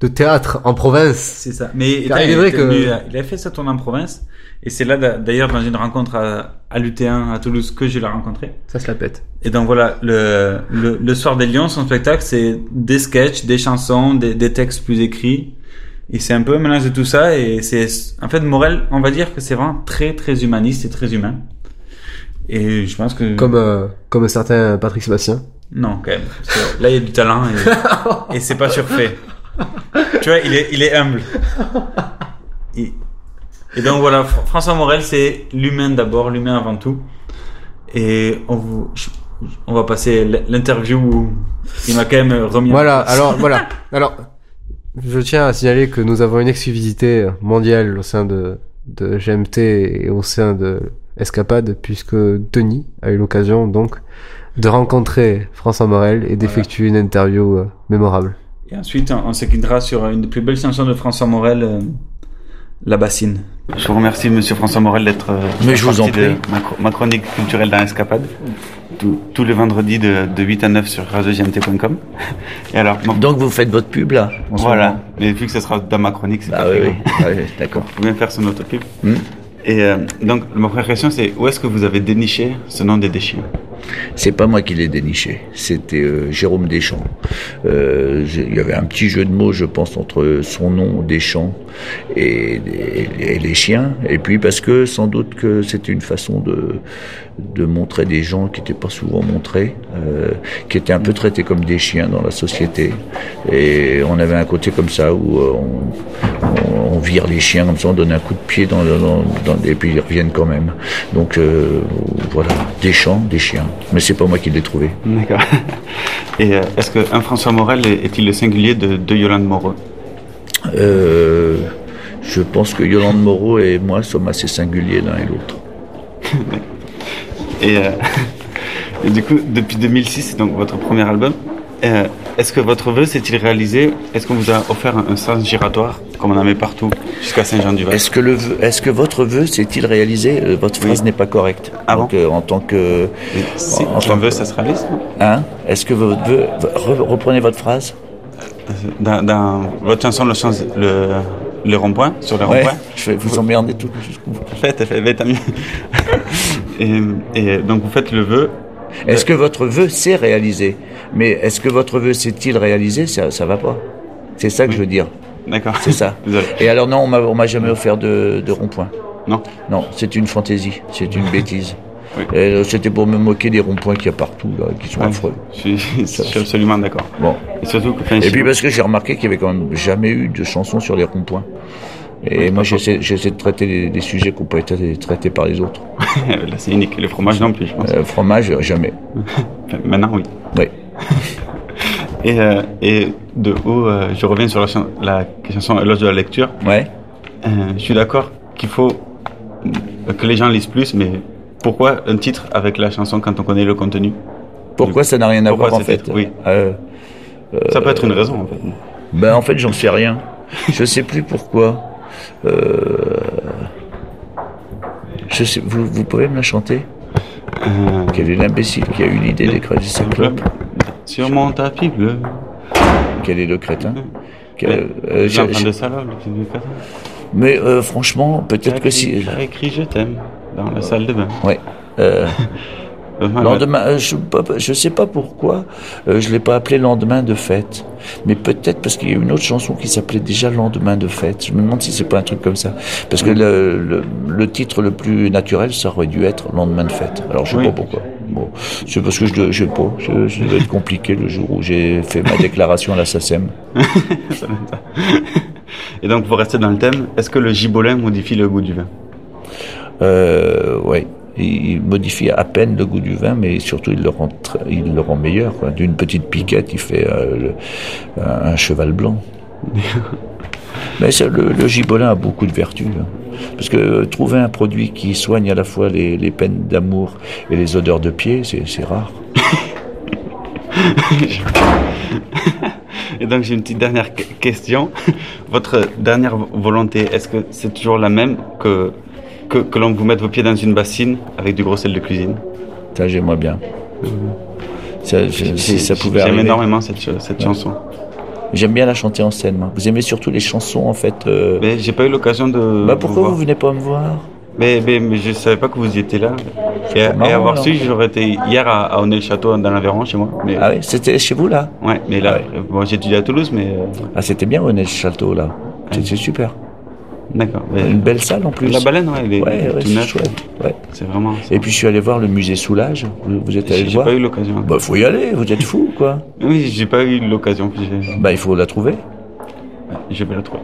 de théâtre en province. C'est ça. Mais Car il est vrai que venu, il a fait sa tournée en province, et c'est là d'a- d'ailleurs dans une rencontre à, à l'UT1 à Toulouse que je l'ai rencontré. ça se la pète. Et donc voilà, le, le, le soir des Lions, son spectacle, c'est des sketchs, des chansons, des, des textes plus écrits. Et c'est un peu un mélange de tout ça. Et c'est, en fait, Morel, on va dire que c'est vraiment très, très humaniste et très humain. Et je pense que... Comme euh, comme un certain Patrick Sébastien. Non, quand même. Parce que là, il y a du talent et, et c'est pas surfait. Tu vois, il est, il est humble. Et, et donc voilà, Fr- François Morel, c'est l'humain d'abord, l'humain avant tout. Et on, vous, je- on va passer l'interview où il m'a quand même remis. Voilà, alors voilà. Alors je tiens à signaler que nous avons une exclusivité mondiale au sein de de GMT et au sein de Escapade puisque Denis a eu l'occasion donc de rencontrer François Morel et d'effectuer une interview euh, mémorable. Et ensuite, on, on se quittera sur une des plus belles chansons de François Morel, euh, La Bassine. Je vous remercie, monsieur François Morel, d'être. euh, Mais je vous en de prie. Ma, ma chronique culturelle dans Escapade. Tous- les vendredis de, de 8 à 9 sur radiogmt.com. Et alors. Donc vous faites votre pub là Voilà. Mais vu que ce sera dans ma chronique, c'est Ah pas oui. Ah oui, d'accord. Vous pouvez faire son autopub. Hmm. Et euh, donc, ma première question, c'est où est-ce que vous avez déniché ce nom des déchets? C'est pas moi qui l'ai déniché, c'était euh, Jérôme Deschamps. Euh, il y avait un petit jeu de mots, je pense, entre son nom, Deschamps, et, les chiens. Et puis parce que sans doute que c'était une façon de, montrer des gens qui n'étaient pas souvent montrés, euh, qui étaient un peu traités comme des chiens dans la société. Et on avait un côté comme ça où on, vire les chiens comme ça, on donne un coup de pied dans, et puis ils reviennent quand même. Donc voilà, des champs, des chiens. Mais c'est pas moi qui l'ai trouvé. D'accord. Et euh, est-ce qu'un François Morel est- est-il le singulier de, de Yolande Moreau? Euh, je pense que Yolande Moreau et moi sommes assez singuliers l'un et l'autre. Et, euh, et du coup, depuis 2006, c'est donc votre premier album. Euh, Est-ce que votre vœu s'est-il réalisé? Est-ce qu'on vous a offert un, un sens giratoire, comme on en met partout, jusqu'à Saint-Jean-du-Val Est-ce que, le est-ce que votre vœu s'est-il réalisé Euh, Votre phrase n'est pas correcte. Donc, euh, en tant que. Si, en un tant vœu, que- ça se réalise Hein? Est-ce que votre vœu. re- reprenez votre phrase? Dans, dans votre chanson, le, le, le rond-point, sur le Ouais, rond-point je vais vous emmerder tout. Faites, faites, faites, tant mieux. et, et donc vous faites le vœu. Est-ce que votre vœu s'est réalisé? Mais est-ce que votre vœu s'est-il réalisé? Ça ça va pas. C'est ça que je veux dire. D'accord. C'est ça. Et alors non, on m'a- jamais offert de, de rond-point. Non. Non, c'est une fantaisie, c'est une bêtise. Euh, C'était pour me moquer des ronds-points qu'il y a partout, là, qui sont Ouais, affreux. Je suis, je suis absolument d'accord. Bon. Et surtout enfin, Et puis parce que j'ai remarqué qu'il y avait quand même jamais eu de chansons sur les ronds-points. Et moi, j'essaie de traiter des, des sujets qui n'ont pas été traités par les autres. Là, c'est unique. Le fromage non plus, je pense. Euh, fromage, jamais. Maintenant, oui. Oui. Et, euh, et de haut, euh, je reviens sur la, chan- la chanson Éloge de la lecture. Ouais. Euh, je suis d'accord qu'il faut que les gens lisent plus, mais pourquoi un titre avec la chanson quand on connaît le contenu? Pourquoi ça n'a rien à Pourquoi voir en fait? titre? Oui. Ça peut être une raison en fait. Ben en fait, j'en sais rien. Je sais plus pourquoi. Je sais, vous, vous pouvez me la chanter? Quel est l'imbécile qui a eu l'idée d'écraser sa clope? Sur mon tapis bleu. Quel est le crétin Quel- Euh, je- je- de salope, le crétin. Mais euh, franchement, peut-être que si. J'ai écrit je t'aime dans la salle de bain. Ouais. Euh, Lendemain, euh, je ne sais pas pourquoi euh, je l'ai pas appelé lendemain de fête, mais peut-être parce qu'il y a une autre chanson qui s'appelait déjà lendemain de fête. Je me demande si c'est pas un truc comme ça, parce que le, le, le titre le plus naturel, ça aurait dû être lendemain de fête. Alors je sais Oui. pas pourquoi. Bon, c'est parce que je, je sais pas. Ça doit être compliqué le jour où j'ai fait ma déclaration à la SACEM. Et donc, pour rester dans le thème, est-ce que le gibolin modifie le goût du vin? Euh, ouais. Il modifie à peine le goût du vin, mais surtout il le rend, tr- il le rend meilleur. D'une petite piquette, il fait euh, le- un cheval blanc. mais le, le gibolin a beaucoup de vertus. hein. Parce que euh, trouver un produit qui soigne à la fois les, les peines d'amour et les odeurs de pied, c'est rare. Et donc j'ai une petite dernière que- question. Votre dernière vo- volonté, est-ce que c'est toujours la même que, que, que l'on vous mette vos pieds dans une bassine avec du gros sel de cuisine? Ça, j'aimerais bien. Ça, je- si ça pouvait J'aime énormément cette, cette Ouais. chanson. J'aime bien la chanter en scène. moi. Vous aimez surtout les chansons en fait. euh, Mais j'ai pas eu l'occasion de. Bah pourquoi vous voir. venez pas me voir? Mais, mais, mais je savais pas que vous y étiez là. Et, avoir su, j'aurais été hier à, à Honnay-le-Château dans l'Aveyron chez moi. Mais... Ah oui, c'était chez vous là? Ouais, mais là, euh, bon, j'ai étudié à Toulouse, mais. euh, Ah c'était bien Honnête Château là. C'était super. D'accord. Une belle salle en plus. La baleine, ouais, elle est, Ouais, est ouais, chouette. Ouais. C'est vraiment. Et puis je suis allé voir le musée Soulage. Vous, êtes allé J'ai le j'ai voir pas eu l'occasion. Bah faut y aller, vous êtes fou quoi. Oui, j'ai pas eu l'occasion. j'ai- Bah il faut la trouver. Je vais la trouver.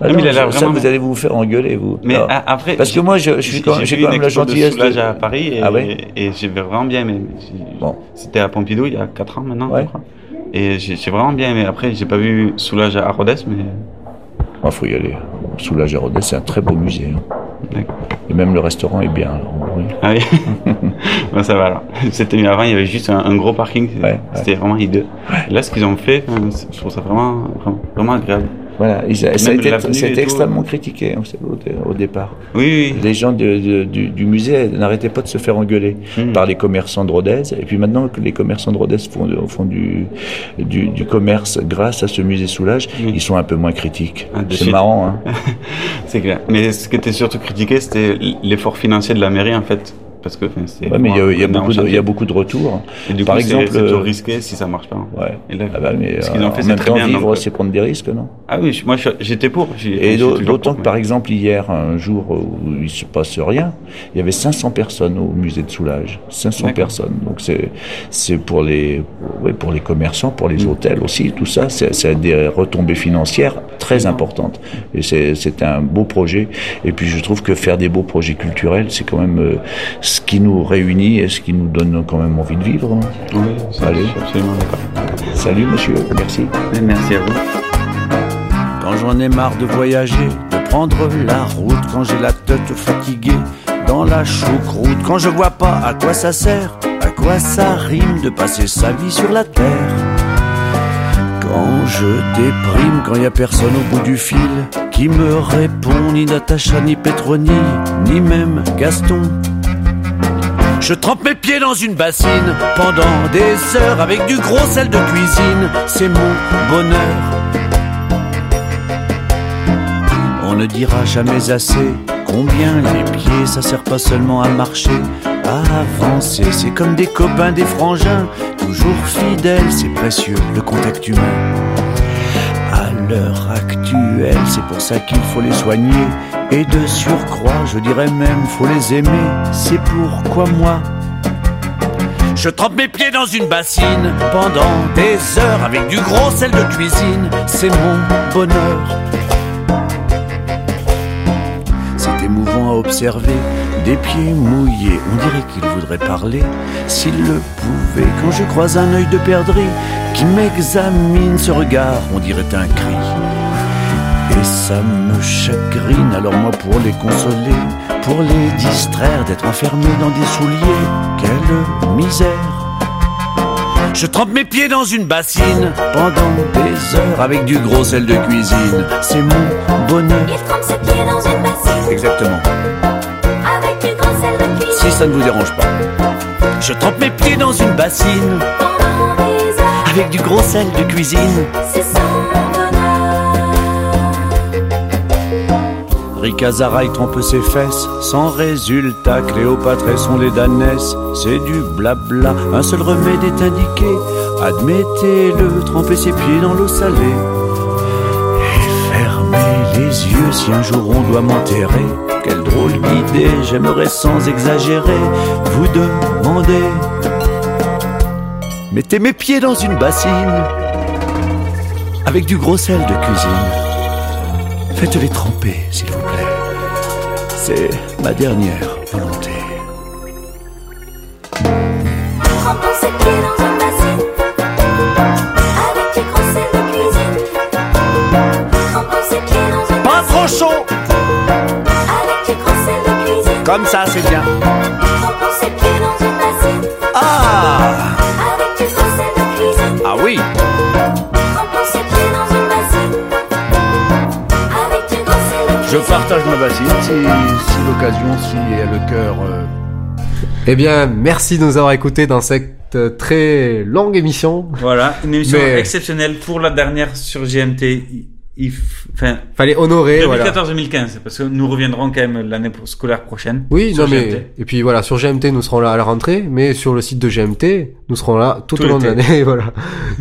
Ah Non, non, mais il a l'air ça, vraiment- vous allez vous faire engueuler vous. Mais Non. après, parce que moi je, je suis quand, j'ai j'ai quand même la gentillesse Soulage de- à Paris et, Ah ouais et j'ai vraiment bien aimé. J'ai- C'était à Pompidou il y a 4 ans maintenant, Ouais. je crois. Et j'ai j'ai vraiment bien aimé. Après, j'ai pas vu Soulage à Rodez, mais Il faut y aller. À Rodez, c'est un très beau musée. hein. Et même le restaurant est bien. alors, oui. ah oui. Bon, ça va alors. C'était mieux avant, il y avait juste un, un gros parking. C'était vraiment hideux. Là, ce qu'ils ont fait, euh, je trouve ça vraiment, vraiment, vraiment agréable. Voilà, ça a été, ça a extrêmement critiqué hein, vous savez, au, dé- au départ. Oui, oui. Les gens de- de- du, du musée n'arrêtaient pas de se faire engueuler Hmm. par les commerçants de Rodez. Et puis maintenant que les commerçants de Rodez font, font du, du, du commerce grâce à ce musée Soulage, ils sont un peu moins critiques. Ah, C'est marrant. Hein. C'est clair. Mais ce qui était surtout critiqué, c'était l'effort financier de la mairie, en fait. Parce que c'est Ouais, mais il y a, y beaucoup de, retours. Et du Par coup, exemple, c'est toujours euh, risqué si ça marche pas. Ouais. Et là, Ah bah, mais ce qu'ils euh, ont fait, en c'est très temps, bien. vivre, euh, c'est prendre des risques, non? Ah oui, moi j'étais pour. Et d'autant que, par exemple, hier, un jour où il se passe rien, il y avait 500 personnes au musée de Soulage. 500 D'accord. personnes. Donc c'est c'est pour les ouais, pour les commerçants, pour Mm. les hôtels aussi. Tout ça, c'est des retombées financières très importantes. Et c'est c'est un beau projet. Et puis je trouve que faire des beaux projets culturels, c'est quand même euh, ce qui nous réunit et ce qui nous donne quand même envie de vivre. Oui, suis absolument d'accord. Salut monsieur, merci. Merci à vous. Quand j'en ai marre de voyager, de prendre la route, quand j'ai la tête fatiguée dans la choucroute, quand je vois pas à quoi ça sert, à quoi ça rime de passer sa vie sur la terre. Quand je déprime, quand y a personne au bout du fil qui me répond, ni Natacha, ni Petroni, ni même Gaston. Je trempe mes pieds dans une bassine pendant des heures avec du gros sel de cuisine, c'est mon bonheur. On ne dira jamais assez combien les pieds ça sert pas seulement à marcher, à avancer. C'est comme des copains, des frangins, toujours fidèles, c'est précieux le contact humain. À l'heure actuelle, c'est pour ça qu'il faut les soigner. Et de surcroît, je dirais même, faut les aimer. C'est pourquoi moi, je trempe mes pieds dans une bassine pendant des heures avec du gros sel de cuisine. C'est mon bonheur. C'est émouvant à observer des pieds mouillés. On dirait qu'il voudrait parler s'il le pouvait. Quand je croise un œil de perdrix qui m'examine, ce regard, on dirait un cri. Et ça me chagrine, alors moi pour les consoler, pour les distraire d'être enfermés dans des souliers, quelle misère. Je trempe mes pieds dans une bassine pendant des heures avec du gros sel de cuisine. C'est mon bonheur. Il trempe ses pieds dans une bassine Exactement. avec du gros sel de cuisine. Si ça ne vous dérange pas. Je trempe mes pieds dans une bassine Pendant des heures, avec du gros sel de cuisine. c'est son Ricazaraï trompe ses fesses, sans résultat. Cléopâtre et son lait d'ânesse, c'est du blabla. Un seul remède est indiqué, admettez-le, tremper ses pieds dans l'eau salée. Et fermer les yeux si un jour on doit m'enterrer. Quelle drôle d'idée, j'aimerais sans exagérer vous demander. Mettez mes pieds dans une bassine, avec du gros sel de cuisine. Faites-les tremper, s'il vous plaît. C'est ma dernière volonté. Pas trop Comme ça, c'est bien. Bassine si, si l'occasion, si le cœur... euh, Eh bien, merci de nous avoir écoutés dans cette euh, très longue émission. Voilà, une émission Mais- exceptionnelle pour la dernière sur GMT. Il- il f- Enfin, Fallait honorer, voilà. 2014-2015, parce que nous reviendrons quand même l'année scolaire prochaine. Oui, non mais GMT. et puis voilà sur GMT nous serons là à la rentrée, mais sur le site de GMT nous serons là tout, Tout au long de l'année, voilà,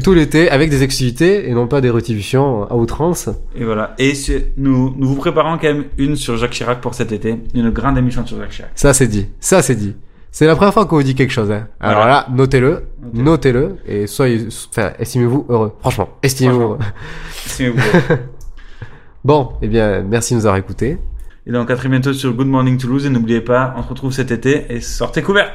tout l'été avec des exclusivités et non pas des redifusions à outrance. Et voilà. Et nous, nous vous préparons quand même une sur Jacques Chirac pour cet été. Une grande émission sur Jacques Chirac. Ça c'est dit, ça c'est dit. C'est la première fois qu'on vous dit quelque chose. Hein. Alors Voilà. là, notez-le, notez-le et soyez, enfin, estimez-vous heureux. Franchement, estimez-vous. heureux. Estimez-vous bon, eh bien, merci de nous avoir écoutés. Et donc à très bientôt sur Good Morning Toulouse. Et n'oubliez pas, on se retrouve cet été et sortez couverts.